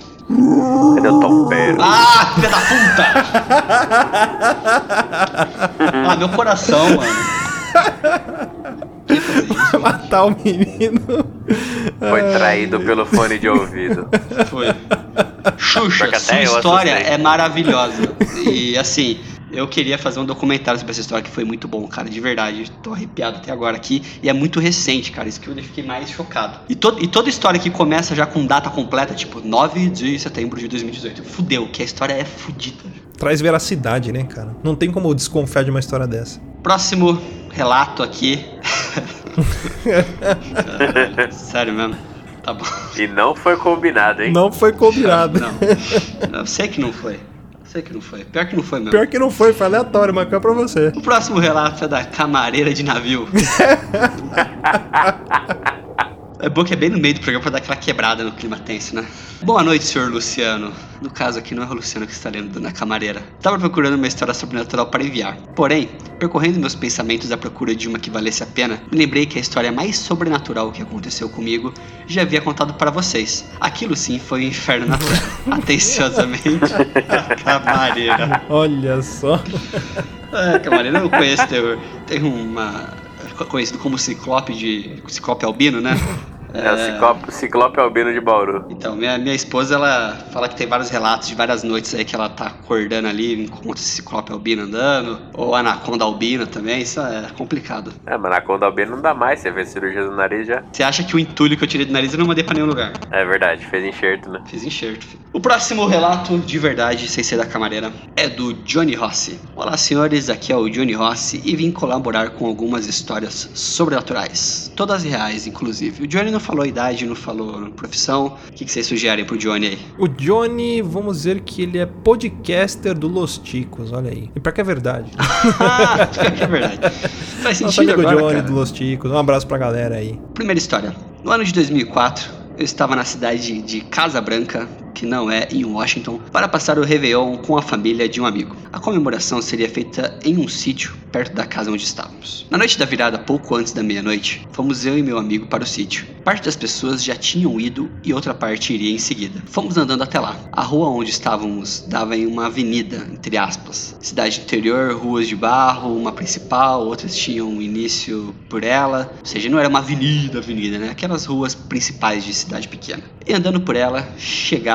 Cadê o tompeiro? Ah, filha da puta! ah, meu coração, mano. Isso? Matar o menino. Foi traído pelo fone de ouvido. Foi. Xuxa, sua história é maravilhosa. E assim, eu queria fazer um documentário sobre essa história que foi muito bom, cara, de verdade. Tô arrepiado até agora aqui. E é muito recente, cara. Isso que eu fiquei mais chocado. E, to e toda história que começa já com data completa, tipo 9 de setembro de 2018. Fudeu, que a história é fudida. Traz veracidade, né, cara? Não tem como desconfiar de uma história dessa. Próximo relato aqui. Sério mesmo? Tá bom. E não foi combinado, hein? Não foi combinado. Não. Eu sei que não foi. Sei que não foi. Pior que não foi mesmo. Pior que não foi, foi aleatório, mas é pra você. O próximo relato é da camareira de navio. É bom que é bem no meio do programa pra dar aquela quebrada no clima tenso, né? Boa noite, senhor Luciano. No caso aqui não é o Luciano que está lendo na camareira. Estava procurando uma história sobrenatural para enviar. Porém, percorrendo meus pensamentos à procura de uma que valesse a pena, me lembrei que a história mais sobrenatural que aconteceu comigo já havia contado para vocês. Aquilo sim foi o inferno na. Atenciosamente, a camareira. Olha só. É, camareira eu conheço, tem uma. conhecido como Ciclope de. Ciclope Albino, né? É o Ciclope, Ciclope Albino de Bauru. Então, minha, minha esposa, ela fala que tem vários relatos de várias noites aí que ela tá acordando ali, encontra esse Ciclope Albino andando, ou Anaconda Albina também, isso é complicado. É, mas na Conda Albino não dá mais, você fez cirurgia do nariz já. Você acha que o entulho que eu tirei do nariz eu não mandei pra nenhum lugar? É verdade, fez enxerto, né? Fiz enxerto. filho. O próximo relato, de verdade, sem ser da camareira, é do Johnny Rossi. Olá, senhores, aqui é o Johnny Rossi e vim colaborar com algumas histórias sobrenaturais. Todas reais, inclusive. O Johnny não falou idade, não falou profissão. O que, que vocês sugerem pro Johnny aí? O Johnny, vamos dizer que ele é podcaster do Los Ticos, olha aí. E pior que é verdade. é verdade. Faz Nosso sentido amigo agora, Johnny cara. do Los Ticos. Um abraço pra galera aí. Primeira história. No ano de 2004, eu estava na cidade de Casa Branca, que não é em Washington, para passar o Réveillon com a família de um amigo. A comemoração seria feita em um sítio perto da casa onde estávamos. Na noite da virada, pouco antes da meia-noite, fomos eu e meu amigo para o sítio. Parte das pessoas já tinham ido e outra parte iria em seguida. Fomos andando até lá. A rua onde estávamos dava em uma avenida, entre aspas. Cidade interior, ruas de barro, uma principal, outras tinham um início por ela. Ou seja, não era uma avenida, avenida, né? Aquelas ruas principais de cidade pequena. E andando por ela,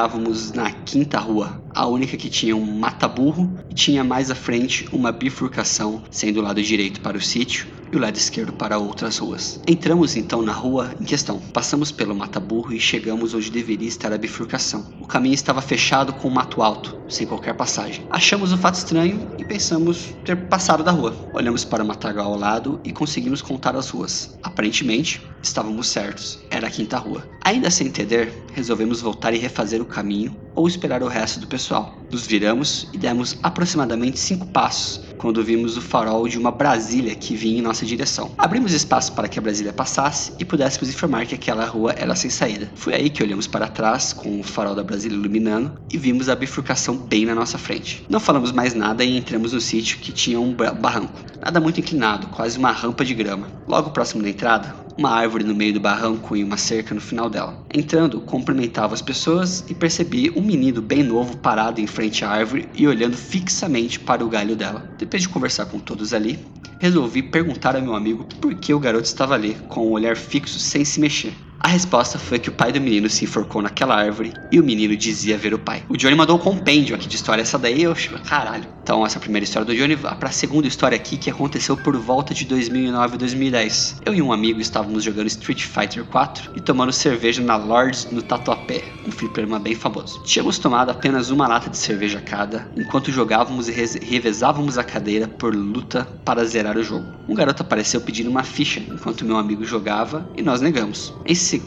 chegávamos na quinta rua, a única que tinha um mata-burro e tinha mais à frente uma bifurcação, sendo o lado direito para o sítio, e o lado esquerdo para outras ruas. Entramos então na rua em questão. Passamos pelo mata-burro e chegamos onde deveria estar a bifurcação. O caminho estava fechado com um mato alto, sem qualquer passagem. Achamos o fato estranho e pensamos ter passado da rua. Olhamos para o matagal ao lado e conseguimos contar as ruas. Aparentemente, estávamos certos. Era a quinta rua. Ainda sem entender, resolvemos voltar e refazer o caminho ou esperar o resto do pessoal. Nos viramos e demos aproximadamente cinco passos quando vimos o farol de uma Brasília que vinha em nossa direção. Abrimos espaço para que a Brasília passasse e pudéssemos informar que aquela rua era sem saída. Foi aí que olhamos para trás, com o farol da Brasília iluminando, e vimos a bifurcação bem na nossa frente. Não falamos mais nada e entramos no sítio que tinha um ba- barranco. Nada muito inclinado, quase uma rampa de grama. Logo próximo da entrada, uma árvore no meio do barranco e uma cerca no final dela. Entrando, cumprimentava as pessoas e percebi um menino bem novo parado em frente à árvore e olhando fixamente para o galho dela. Depois de conversar com todos ali, resolvi perguntar a meu amigo por que o garoto estava ali, com um olhar fixo sem se mexer. A resposta foi que o pai do menino se enforcou naquela árvore e o menino dizia ver o pai. O Johnny mandou um compêndio aqui de história, essa daí eu acho, caralho. Então, essa é primeira história do Johnny vai pra segunda história aqui que aconteceu por volta de 2009 e 2010. Eu e um amigo estávamos jogando Street Fighter 4 e tomando cerveja na Lords no Tatuapé, um fliperama bem famoso. Tínhamos tomado apenas uma lata de cerveja cada, enquanto jogávamos e revezávamos a cadeira por luta para zerar o jogo. Um garoto apareceu pedindo uma ficha, enquanto meu amigo jogava e nós negamos. Em seguida,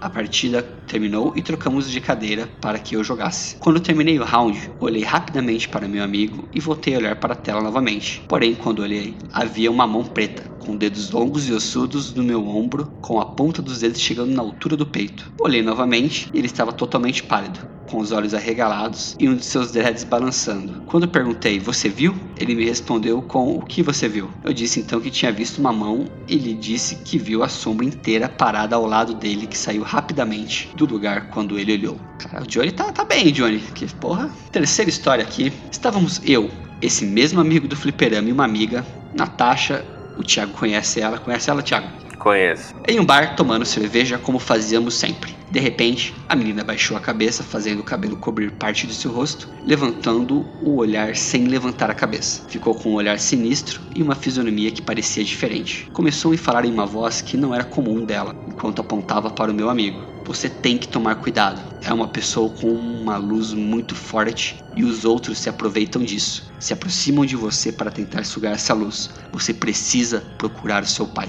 a partida terminou e trocamos de cadeira para que eu jogasse. Quando terminei o round, olhei rapidamente para meu amigo e voltei a olhar para a tela novamente. Porém, quando olhei, havia uma mão preta, com dedos longos e ossudos no meu ombro, com a ponta dos dedos chegando na altura do peito. Olhei novamente e ele estava totalmente pálido, com os olhos arregalados e um de seus dreads balançando. Quando perguntei, você viu? Ele me respondeu com o que você viu. Eu disse então que tinha visto uma mão e lhe disse que viu a sombra inteira parada ao lado dele que saiu rapidamente do lugar quando ele olhou. Cara, o Johnny tá, tá bem, Johnny. Que porra. Terceira história aqui. Estávamos eu, esse mesmo amigo do fliperama e uma amiga, Natasha. O Thiago conhece ela. Conhece ela, Thiago? Conheço. Em um bar tomando cerveja como fazíamos sempre. De repente, a menina baixou a cabeça, fazendo o cabelo cobrir parte de seu rosto, levantando o olhar sem levantar a cabeça. Ficou com um olhar sinistro e uma fisionomia que parecia diferente. Começou a falar em uma voz que não era comum dela, enquanto apontava para o meu amigo. Você tem que tomar cuidado. É uma pessoa com uma luz muito forte e os outros se aproveitam disso. Se aproximam de você para tentar sugar essa luz. Você precisa procurar o seu pai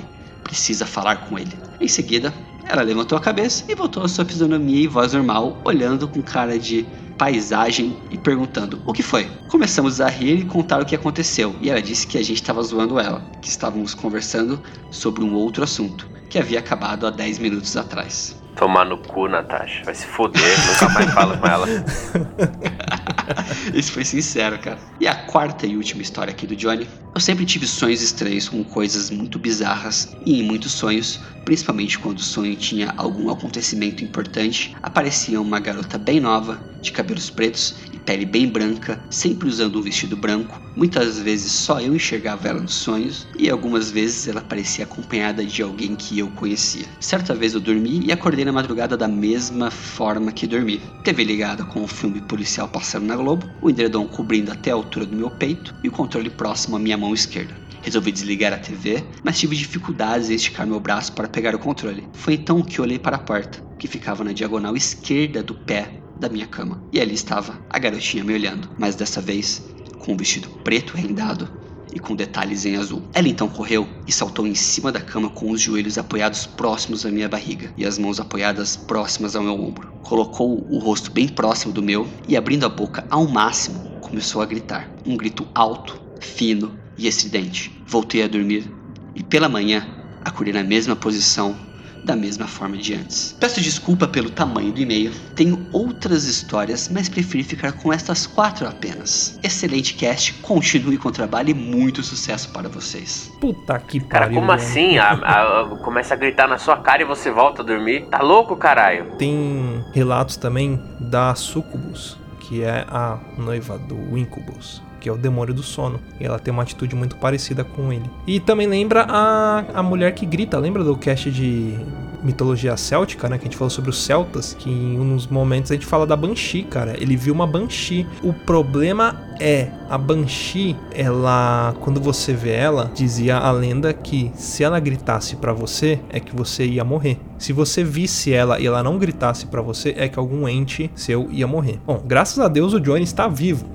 precisa falar com ele. Em seguida, ela levantou a cabeça e voltou à sua fisionomia e voz normal, olhando com cara de paisagem e perguntando: O que foi? Começamos a rir e contar o que aconteceu, e ela disse que a gente estava zoando ela, que estávamos conversando sobre um outro assunto, que havia acabado há 10 minutos atrás. Tomar no cu, Natasha. Vai se foder, nunca mais fala com ela. Isso foi sincero, cara. E a quarta e última história aqui do Johnny. Eu sempre tive sonhos estranhos com coisas muito bizarras e em muitos sonhos, principalmente quando o sonho tinha algum acontecimento importante, aparecia uma garota bem nova, de cabelos pretos e pele bem branca, sempre usando um vestido branco. Muitas vezes só eu enxergava ela nos sonhos e algumas vezes ela parecia acompanhada de alguém que eu conhecia. Certa vez eu dormi e acordei na madrugada da mesma forma que dormi. TV ligada com o filme policial passando na Globo, o edredom cobrindo até a altura do meu peito e o controle próximo à minha mão esquerda. Resolvi desligar a TV, mas tive dificuldades em esticar meu braço para pegar o controle. Foi então que olhei para a porta, que ficava na diagonal esquerda do pé da minha cama. E ali estava a garotinha me olhando, mas dessa vez com um vestido preto rendado e com detalhes em azul. Ela então correu e saltou em cima da cama com os joelhos apoiados próximos à minha barriga e as mãos apoiadas próximas ao meu ombro. Colocou o rosto bem próximo do meu e abrindo a boca ao máximo, começou a gritar. Um grito alto, fino e estridente. Voltei a dormir e pela manhã acordei na mesma posição da mesma forma de antes. Peço desculpa pelo tamanho do e-mail. Tenho outras histórias, mas preferi ficar com estas quatro apenas. Excelente cast, continue com o trabalho e muito sucesso para vocês. Puta que Cara, pariu. como mano. assim? A- a- a- começa a gritar na sua cara e você volta a dormir? Tá louco, caralho? Tem relatos também da Sucubus, que é a noiva do Incubus, que é o demônio do sono. E ela tem uma atitude muito parecida com ele. E também lembra a, a mulher que grita, lembra do cast de mitologia céltica, né? Que a gente falou sobre os celtas, que em uns momentos a gente fala da Banshee, cara. Ele viu uma Banshee. O problema É, a Banshee, ela, quando você vê ela, dizia a lenda que se ela gritasse pra você, é que você ia morrer. Se você visse ela e ela não gritasse pra você, é que algum ente seu ia morrer. Bom, graças a Deus o Johnny está vivo.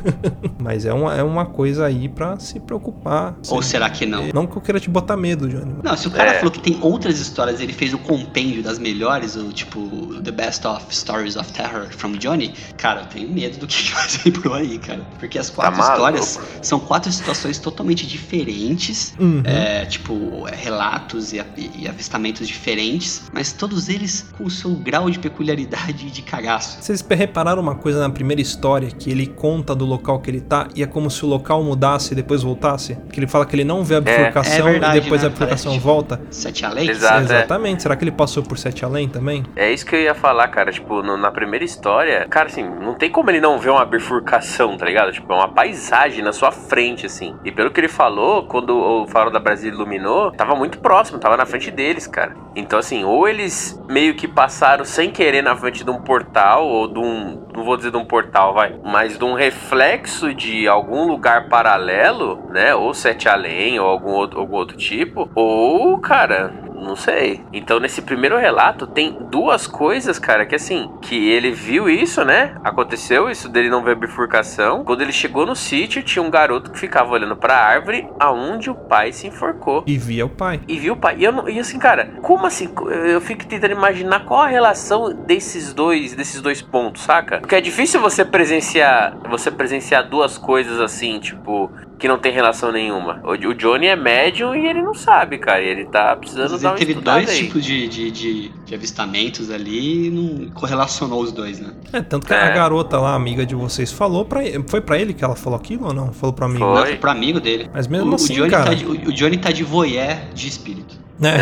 Mas é uma, é uma coisa aí pra se preocupar. Ou será que não? Não que eu queira te botar medo, Johnny. Não, se o cara É. falou que tem outras histórias, ele fez o compêndio das melhores, o tipo The Best of Stories of Terror from Johnny, cara, eu tenho medo do que vai sair por aí, cara. Porque as quatro maluco? histórias são quatro situações totalmente diferentes, Uhum. é, tipo, é, relatos e, e avistamentos diferentes, mas todos eles com o seu grau de peculiaridade e de cagaço. Vocês repararam uma coisa na primeira história, que ele conta do local que ele tá e é como se o local mudasse e depois voltasse? Que ele fala que ele não vê a bifurcação É verdade, e depois né? a bifurcação Parece, tipo, volta? Sete além? Exato. é. Exatamente. Será que ele passou por Sete Além também? É isso que eu ia falar, cara. Tipo, no- na primeira história, cara, assim, não tem como ele não ver uma bifurcação, tá ligado? Tipo, é uma paisagem na sua frente, assim. E pelo que ele falou, quando o farol da Brasília iluminou, tava muito próximo, tava na frente deles, cara. Então, assim, ou eles meio que passaram sem querer na frente de um portal, ou de um. Não vou dizer de um portal, vai. Mas de um reflexo de algum lugar paralelo, né? Ou Sete Além, ou algum outro, algum outro tipo. Ou, cara, não sei. Então, nesse primeiro relato, tem duas coisas, cara, que assim, que ele viu isso, né? Aconteceu isso dele não ver a bifurcação. Quando ele chegou no sítio, tinha um garoto que ficava olhando pra árvore aonde o pai se enforcou. E via o pai. E viu o pai. E, eu não- e assim, cara, como assim? Eu fico tentando imaginar qual a relação desses dois, desses dois pontos, saca? Porque é difícil você presenciar, você presenciar duas coisas assim, tipo, que não tem relação nenhuma. O, o Johnny é médium e ele não sabe, cara. E ele tá precisando Às dar uma teve dois aí. tipos de, de, de, de avistamentos ali e não correlacionou os dois, né? É, tanto que É. a garota lá, amiga de vocês, falou pra ele. Foi pra ele que ela falou aquilo ou não? Falou pro amigo? Foi. Não, foi pro amigo dele. Mas mesmo o, assim, o Johnny cara. Tá de, o, o Johnny tá de voyeur de espírito. Né?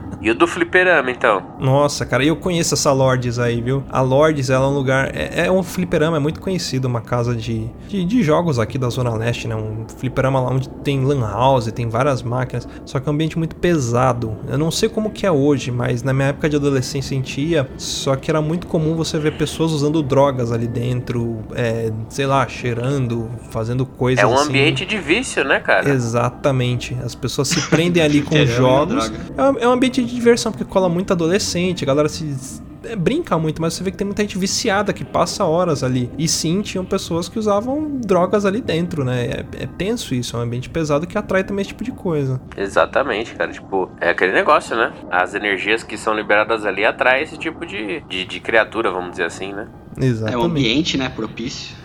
E o do fliperama, então? Nossa, cara, eu conheço essa Lords aí, viu? A Lords, ela é um lugar. É, é um fliperama, é muito conhecido, uma casa de, de, de jogos aqui da Zona Leste, né? Um fliperama lá onde tem Lan House, tem várias máquinas, só que é um ambiente muito pesado. Eu não sei como que é hoje, mas na minha época de adolescência sentia, só que era muito comum você ver pessoas usando drogas ali dentro, é, sei lá, cheirando, fazendo coisas É um assim. ambiente de vício, né, cara? Exatamente. As pessoas se prendem ali com Fliperama jogos. é. É um, é ambiente de diversão, porque cola muito adolescente, a galera se. é, brinca muito, mas você vê que tem muita gente viciada que passa horas ali. E sim, tinham pessoas que usavam drogas ali dentro, né? É, é tenso isso, é um ambiente pesado que atrai também esse tipo de coisa. Exatamente, cara. Tipo, é aquele negócio, né? As energias que são liberadas ali atraem esse tipo de, de, de criatura, vamos dizer assim, né? É um Exatamente. ambiente, né, propício.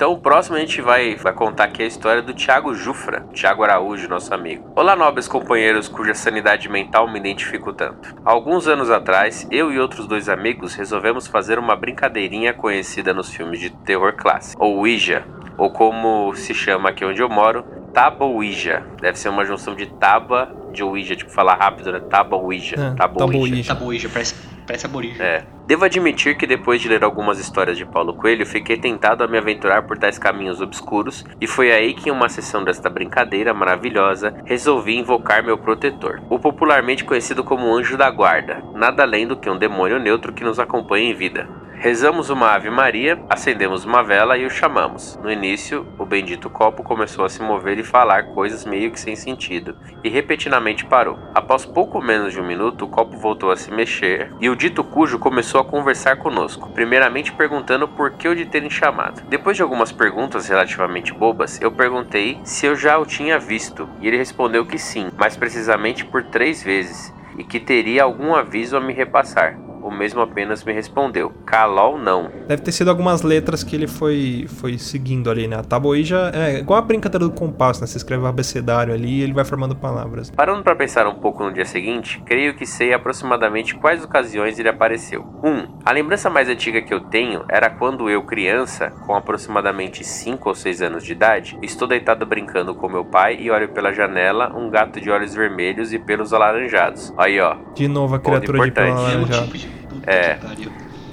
Então, o próximo a gente vai, vai contar aqui a história do Thiago Jufra, Thiago Araújo, nosso amigo. Olá, nobres companheiros cuja sanidade mental me identifico tanto. Há alguns anos atrás, eu e outros dois amigos resolvemos fazer uma brincadeirinha conhecida nos filmes de terror clássico, ou Ouija, ou como se chama aqui onde eu moro, Taba Ouija. Deve ser uma junção de Taba de Ouija, tipo falar rápido, né? Taba Ouija. É, Taba Taba Ouija. Ouija. Tá boija, parece, parece aborígene. É. Devo admitir que depois de ler algumas histórias de Paulo Coelho, fiquei tentado a me aventurar por tais caminhos obscuros, e foi aí que em uma sessão desta brincadeira maravilhosa, resolvi invocar meu protetor, o popularmente conhecido como Anjo da Guarda, nada além do que um demônio neutro que nos acompanha em vida. Rezamos uma Ave Maria, acendemos uma vela e o chamamos. No início, o bendito copo começou a se mover e falar coisas meio que sem sentido, e repentinamente parou. Após pouco menos de um minuto, o copo voltou a se mexer e o dito cujo começou a conversar conosco, primeiramente perguntando por que o de terem chamado. Depois de algumas perguntas relativamente bobas, eu perguntei se eu já o tinha visto, e ele respondeu que sim, mais precisamente por três vezes, e que teria algum aviso a me repassar. O mesmo apenas me respondeu: Calol não. Deve ter sido algumas letras que ele foi, foi seguindo ali, né? A tabuija é igual a brincadeira do compasso, né? Você escreve o abecedário ali e ele vai formando palavras. Parando para pensar um pouco no dia seguinte, creio que sei aproximadamente quais ocasiões ele apareceu. 1. Um, a lembrança mais antiga que eu tenho era quando eu, criança, com aproximadamente 5 ou 6 anos de idade, estou deitado brincando com meu pai e olho pela janela um gato de olhos vermelhos e pelos alaranjados. Aí ó, De novo a criatura de pelo alaranjado. É.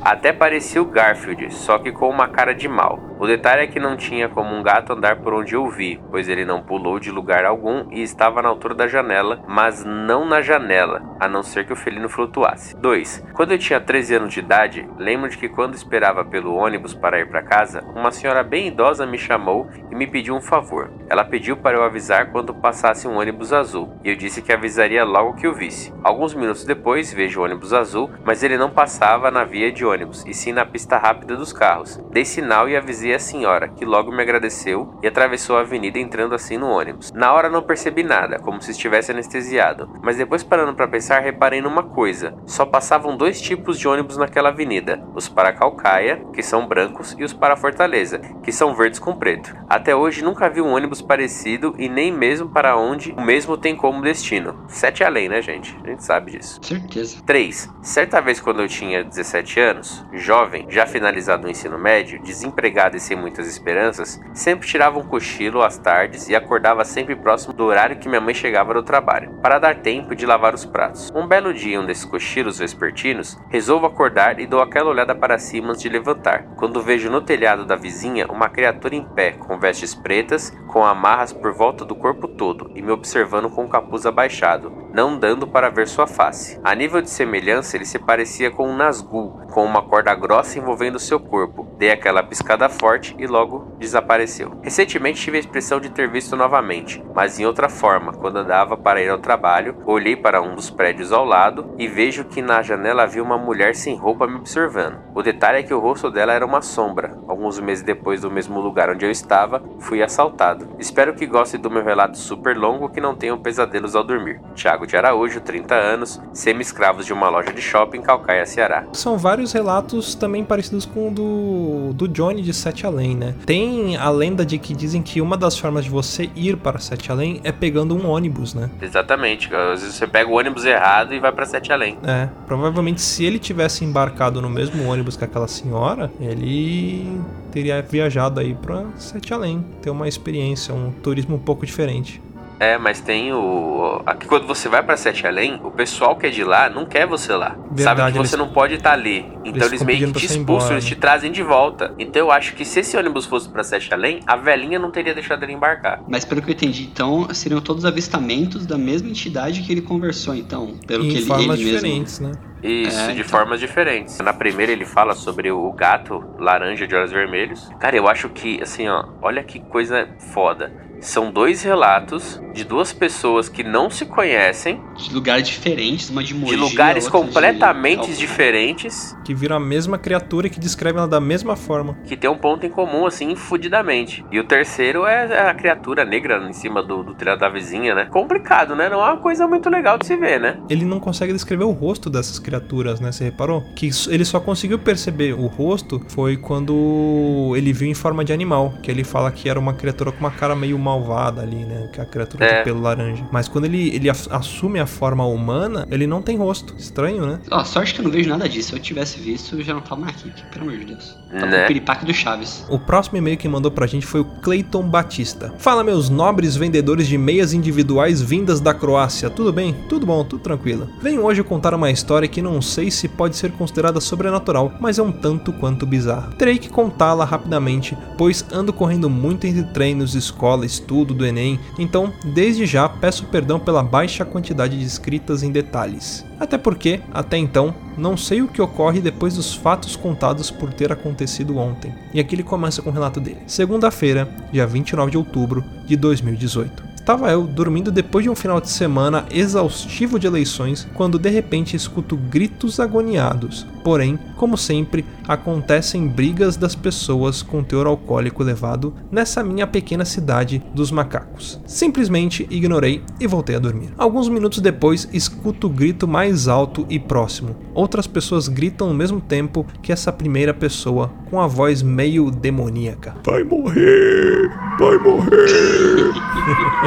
Até parecia o Garfield, só que com uma cara de mal. O detalhe é que não tinha como um gato andar por onde eu vi, pois ele não pulou de lugar algum e estava na altura da janela, mas não na janela, a não ser que o felino flutuasse. 2. Quando eu tinha 13 anos de idade, lembro de que quando esperava pelo ônibus para ir para casa, uma senhora bem idosa me chamou e me pediu um favor. Ela pediu para eu avisar quando passasse um ônibus azul, e eu disse que avisaria logo que o visse. Alguns minutos depois, vejo o ônibus azul, mas ele não passava na via de ônibus, e sim na pista rápida dos carros. Dei sinal e avisei a senhora, que logo me agradeceu e atravessou a avenida entrando assim no ônibus. Na hora não percebi nada, como se estivesse anestesiado, mas depois parando para pensar, reparei numa coisa: só passavam dois tipos de ônibus naquela avenida: os para Calcaia, que são brancos, e os para Fortaleza, que são verdes com preto. Até hoje nunca vi um ônibus parecido e nem mesmo para onde o mesmo tem como destino. Sete além, né, gente? A gente sabe disso. Certeza. 3. Certa vez quando eu tinha 17 anos, jovem, já finalizado o ensino médio, desempregado e sem muitas esperanças, sempre tirava um cochilo às tardes e acordava sempre próximo do horário que minha mãe chegava do trabalho, para dar tempo de lavar os pratos. Um belo dia, um desses cochilos vespertinos, resolvo acordar e dou aquela olhada para cima antes de levantar, quando vejo no telhado da vizinha uma criatura em pé, com vestes pretas, com amarras por volta do corpo todo e me observando com o capuz abaixado, não dando para ver sua face. A nível de semelhança, ele se parecia com um Nazgûl, com uma corda grossa envolvendo seu corpo. Dei aquela piscada forte e logo desapareceu. Recentemente tive a expressão de ter visto novamente, mas em outra forma, quando andava para ir ao trabalho, olhei para um dos prédios ao lado e vejo que na janela havia uma mulher sem roupa me observando. O detalhe é que o rosto dela era uma sombra. Alguns meses depois do mesmo lugar onde eu estava, fui assaltado. Espero que gostem do meu relato super longo que não tenham pesadelos ao dormir. Tiago de Araújo, 30 anos, semi-escravos de uma loja de shopping em Calcaia, Ceará. São vários relatos também parecidos com o do, do Johnny de Sete Além, né? Tem a lenda de que dizem que uma das formas de você ir para Sete Além é pegando um ônibus, né? Exatamente. Às vezes você pega o ônibus errado e vai pra Sete Além. É, provavelmente se ele tivesse embarcado no mesmo ônibus que aquela senhora, ele teria viajado aí pra Sete Além, ter uma experiência, um turismo um pouco diferente. É, mas tem o. Aqui quando você vai pra Sete Além, o pessoal que é de lá não quer você lá. Sabe Verdade, que você eles- não pode estar ali. Então eles, ficam meio que te expulsam, eles né? te trazem de volta. Então eu acho que se esse ônibus fosse pra Sete Além, a velhinha não teria deixado ele embarcar. Mas pelo que eu entendi, então seriam todos avistamentos da mesma entidade que ele conversou, então. Pelo em que ele, formas ele mesmo. diferentes, né? Isso, É, de então. formas diferentes. Na primeira ele fala sobre o gato laranja de olhos vermelhos. Cara, eu acho que, assim, ó, olha que coisa foda. São dois relatos de duas pessoas que não se conhecem, De lugares diferentes, uma de Mogi, de lugares de completamente Calcaia. diferentes, Que viram a mesma criatura e que descrevem ela da mesma forma. que tem um ponto em comum, assim, fudidamente. E o terceiro é a criatura negra em cima do, do telhado da vizinha, né? Complicado, né? Não é uma coisa muito legal de se ver, né? Ele não consegue descrever o rosto dessas criaturas, né? Você reparou? Que ele só conseguiu perceber o rosto foi quando ele viu em forma de animal. Que ele fala que era uma criatura com uma cara meio malvada ali, né? Que é a criatura É. de pelo laranja. Mas quando ele, ele ass- assume a forma humana, ele não tem rosto. Estranho, né? Ó, sorte que eu não vejo nada disso. Se eu tivesse visto, eu já não tava mais aqui, pelo amor de Deus. Tava Né? no piripaque do Chaves. O próximo e-mail que mandou pra gente foi o Clayton Batista. Fala, meus nobres vendedores de meias individuais vindas da Croácia. Tudo bem? Tudo bom, tudo tranquilo. Venho hoje contar uma história que não sei se pode ser considerada sobrenatural, mas é um tanto quanto bizarra. Terei que contá-la rapidamente, pois ando correndo muito entre treinos, escola, estudo do Enem, então desde já peço perdão pela baixa quantidade de escritas em detalhes. Até porque, até então, não sei o que ocorre depois dos fatos contados por ter acontecido ontem. E aqui ele começa com o relato dele. Segunda-feira, dia 29 de outubro de 2018. Estava eu dormindo depois de um final de semana exaustivo de eleições, quando de repente escuto gritos agoniados. Porém, como sempre, acontecem brigas das pessoas com teor alcoólico elevado nessa minha pequena cidade dos macacos. Simplesmente ignorei e voltei a dormir. Alguns minutos depois, escuto o grito mais alto e próximo. Outras pessoas gritam ao mesmo tempo que essa primeira pessoa, com a voz meio demoníaca. Vai morrer! Vai morrer!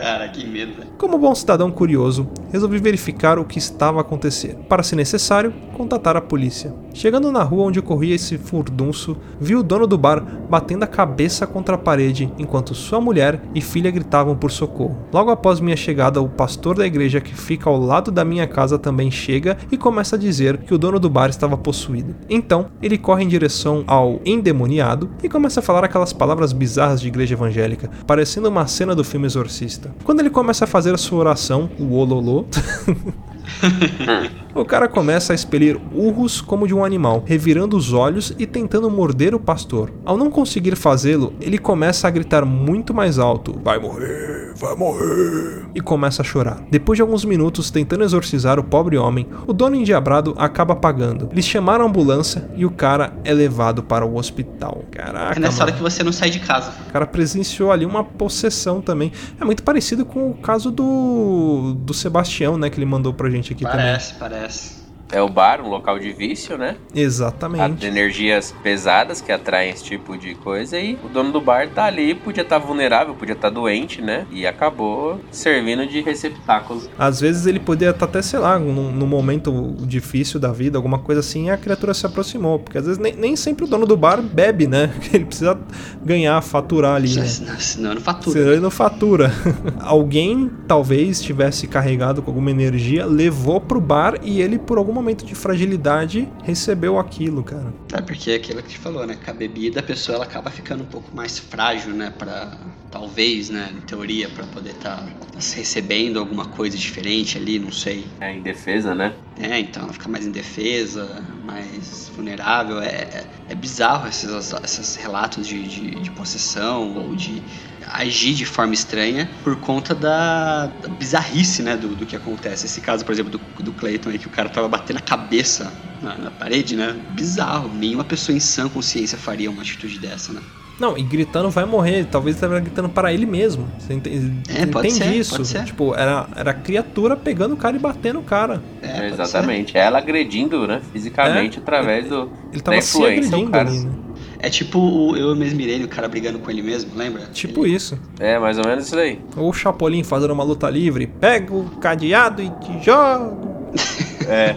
Cara, que medo. Como bom cidadão curioso, resolvi verificar o que estava acontecendo. Para, se necessário, contatar a polícia. Chegando na rua onde ocorria esse furdunço, vi o dono do bar batendo a cabeça contra a parede enquanto sua mulher e filha gritavam por socorro. Logo após minha chegada, o pastor da igreja que fica ao lado da minha casa também chega e começa a dizer que o dono do bar estava possuído. Então, ele corre em direção ao endemoniado e começa a falar aquelas palavras bizarras de igreja evangélica, parecendo uma cena do filme Exorcista. Quando ele começa a fazer a sua oração, o ololô, o cara começa a expelir urros como de um animal, revirando os olhos e tentando morder o pastor. Ao não conseguir fazê-lo, ele começa a gritar muito mais alto: Vai morrer, vai morrer! E começa a chorar. Depois de alguns minutos tentando exorcizar o pobre homem, o dono endiabrado acaba apagando. Eles chamaram a ambulância e o cara é levado para o hospital. Caraca. É nessa mano. hora que você não sai de casa. O cara presenciou ali uma possessão também. É muito parecido com o caso do, do Sebastião, né? Que ele mandou pra gente aqui Parece, parece. É o bar, um local de vício, né? Exatamente. De energias pesadas que atraem esse tipo de coisa. E o dono do bar tá ali, podia estar vulnerável, podia estar doente, né? E acabou servindo de receptáculo. Às vezes ele poderia estar até, sei lá, num, num momento difícil da vida, alguma coisa assim, e a criatura se aproximou. Porque às vezes nem, nem sempre o dono do bar bebe, né? Ele precisa ganhar, faturar ali, né? Senão, senão não fatura. Senão ele não fatura. Alguém talvez tivesse carregado com alguma energia, levou pro bar e ele, por algum momento de fragilidade, recebeu aquilo, cara. É porque é aquilo que gente falou, né? Com a bebida a pessoa ela acaba ficando um pouco mais frágil, né? Pra, talvez, né? Em teoria, pra poder estar recebendo alguma coisa diferente ali, não sei. É em defesa, né? É, então ela fica mais indefesa, mais vulnerável. É, é, é bizarro esses, esses relatos de, de, de possessão ou de agir de forma estranha por conta da, da bizarrice, né, do, do que acontece. Esse caso, por exemplo, do, do Clayton aí, que o cara tava batendo a cabeça na, na parede, né? Bizarro. Nenhuma pessoa em sã consciência faria uma atitude dessa, né? Não, e gritando vai morrer. Talvez ele estava gritando para ele mesmo. Você entende, É, pode entende ser, isso? pode ser. Tipo, era, era a criatura pegando o cara e batendo o cara. É, Exatamente. Ela agredindo, né? Fisicamente, É. através do, Ele da tava se agredindo cara. ali, né? É tipo o Eu Mesmo Irene, o cara brigando com ele mesmo, lembra? Tipo Ele- isso. É, mais ou menos isso daí. Ou o Chapolin fazendo uma luta livre. Pega o cadeado e te jogo. É.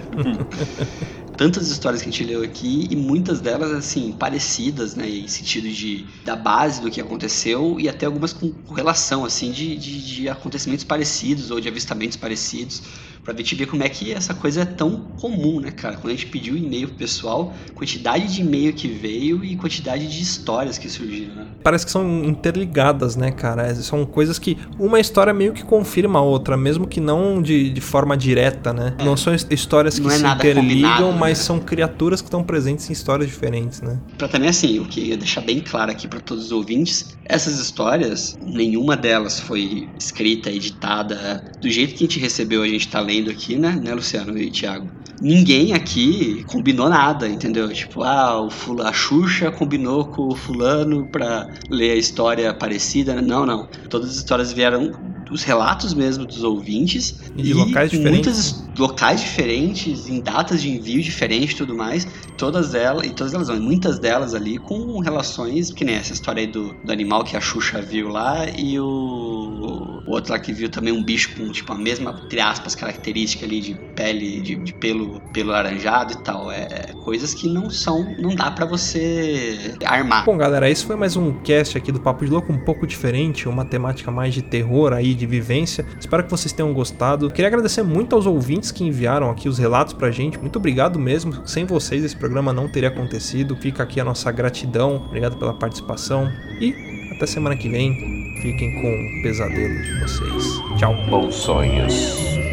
tantas histórias que a gente leu aqui e muitas delas assim parecidas, né, em sentido de da base do que aconteceu e até algumas com relação assim de, de, de acontecimentos parecidos ou de avistamentos parecidos pra gente ver como é que essa coisa é tão comum, né, cara? Quando a gente pediu e-mail pro pessoal, quantidade de e-mail que veio e quantidade de histórias que surgiram, né? Parece que são interligadas, né, cara? É, São coisas que uma história meio que confirma a outra, mesmo que não de, de forma direta, né? Não são his- histórias que Não é se interligam, mas né? são criaturas que estão presentes em histórias diferentes, né? Pra também assim, o que eu ia deixar bem claro aqui pra todos os ouvintes, essas histórias, nenhuma delas foi escrita, editada do jeito que a gente recebeu, a gente tá lendo aqui, né, né, Luciano e Thiago? Ninguém aqui combinou nada, entendeu? Tipo, ah, o fula, a Xuxa combinou com o fulano pra ler a história parecida. Não, não. Todas as histórias vieram dos relatos mesmo dos ouvintes E de locais diferentes. muitas his- locais diferentes, em datas de envio diferentes e tudo mais. Todas elas, e todas elas, muitas delas ali com relações, que nem essa história aí do, do animal que a Xuxa viu lá e o, o outro lá que viu também um bicho com, tipo, a mesma, entre aspas, característica ali de pele, de, de pelo, pelo laranjado e tal. É, é coisas que não são, não dá pra você armar. Bom, galera, esse foi mais um cast aqui do Papo de Louco, um pouco diferente, uma temática mais de terror aí, de vivência. Espero que vocês tenham gostado. Queria agradecer muito aos ouvintes que enviaram aqui os relatos pra gente. Muito obrigado mesmo. Sem vocês esse programa não teria acontecido. Fica aqui a nossa gratidão. Obrigado pela participação e até semana que vem. Fiquem com o pesadelo de vocês. Tchau. Bons sonhos.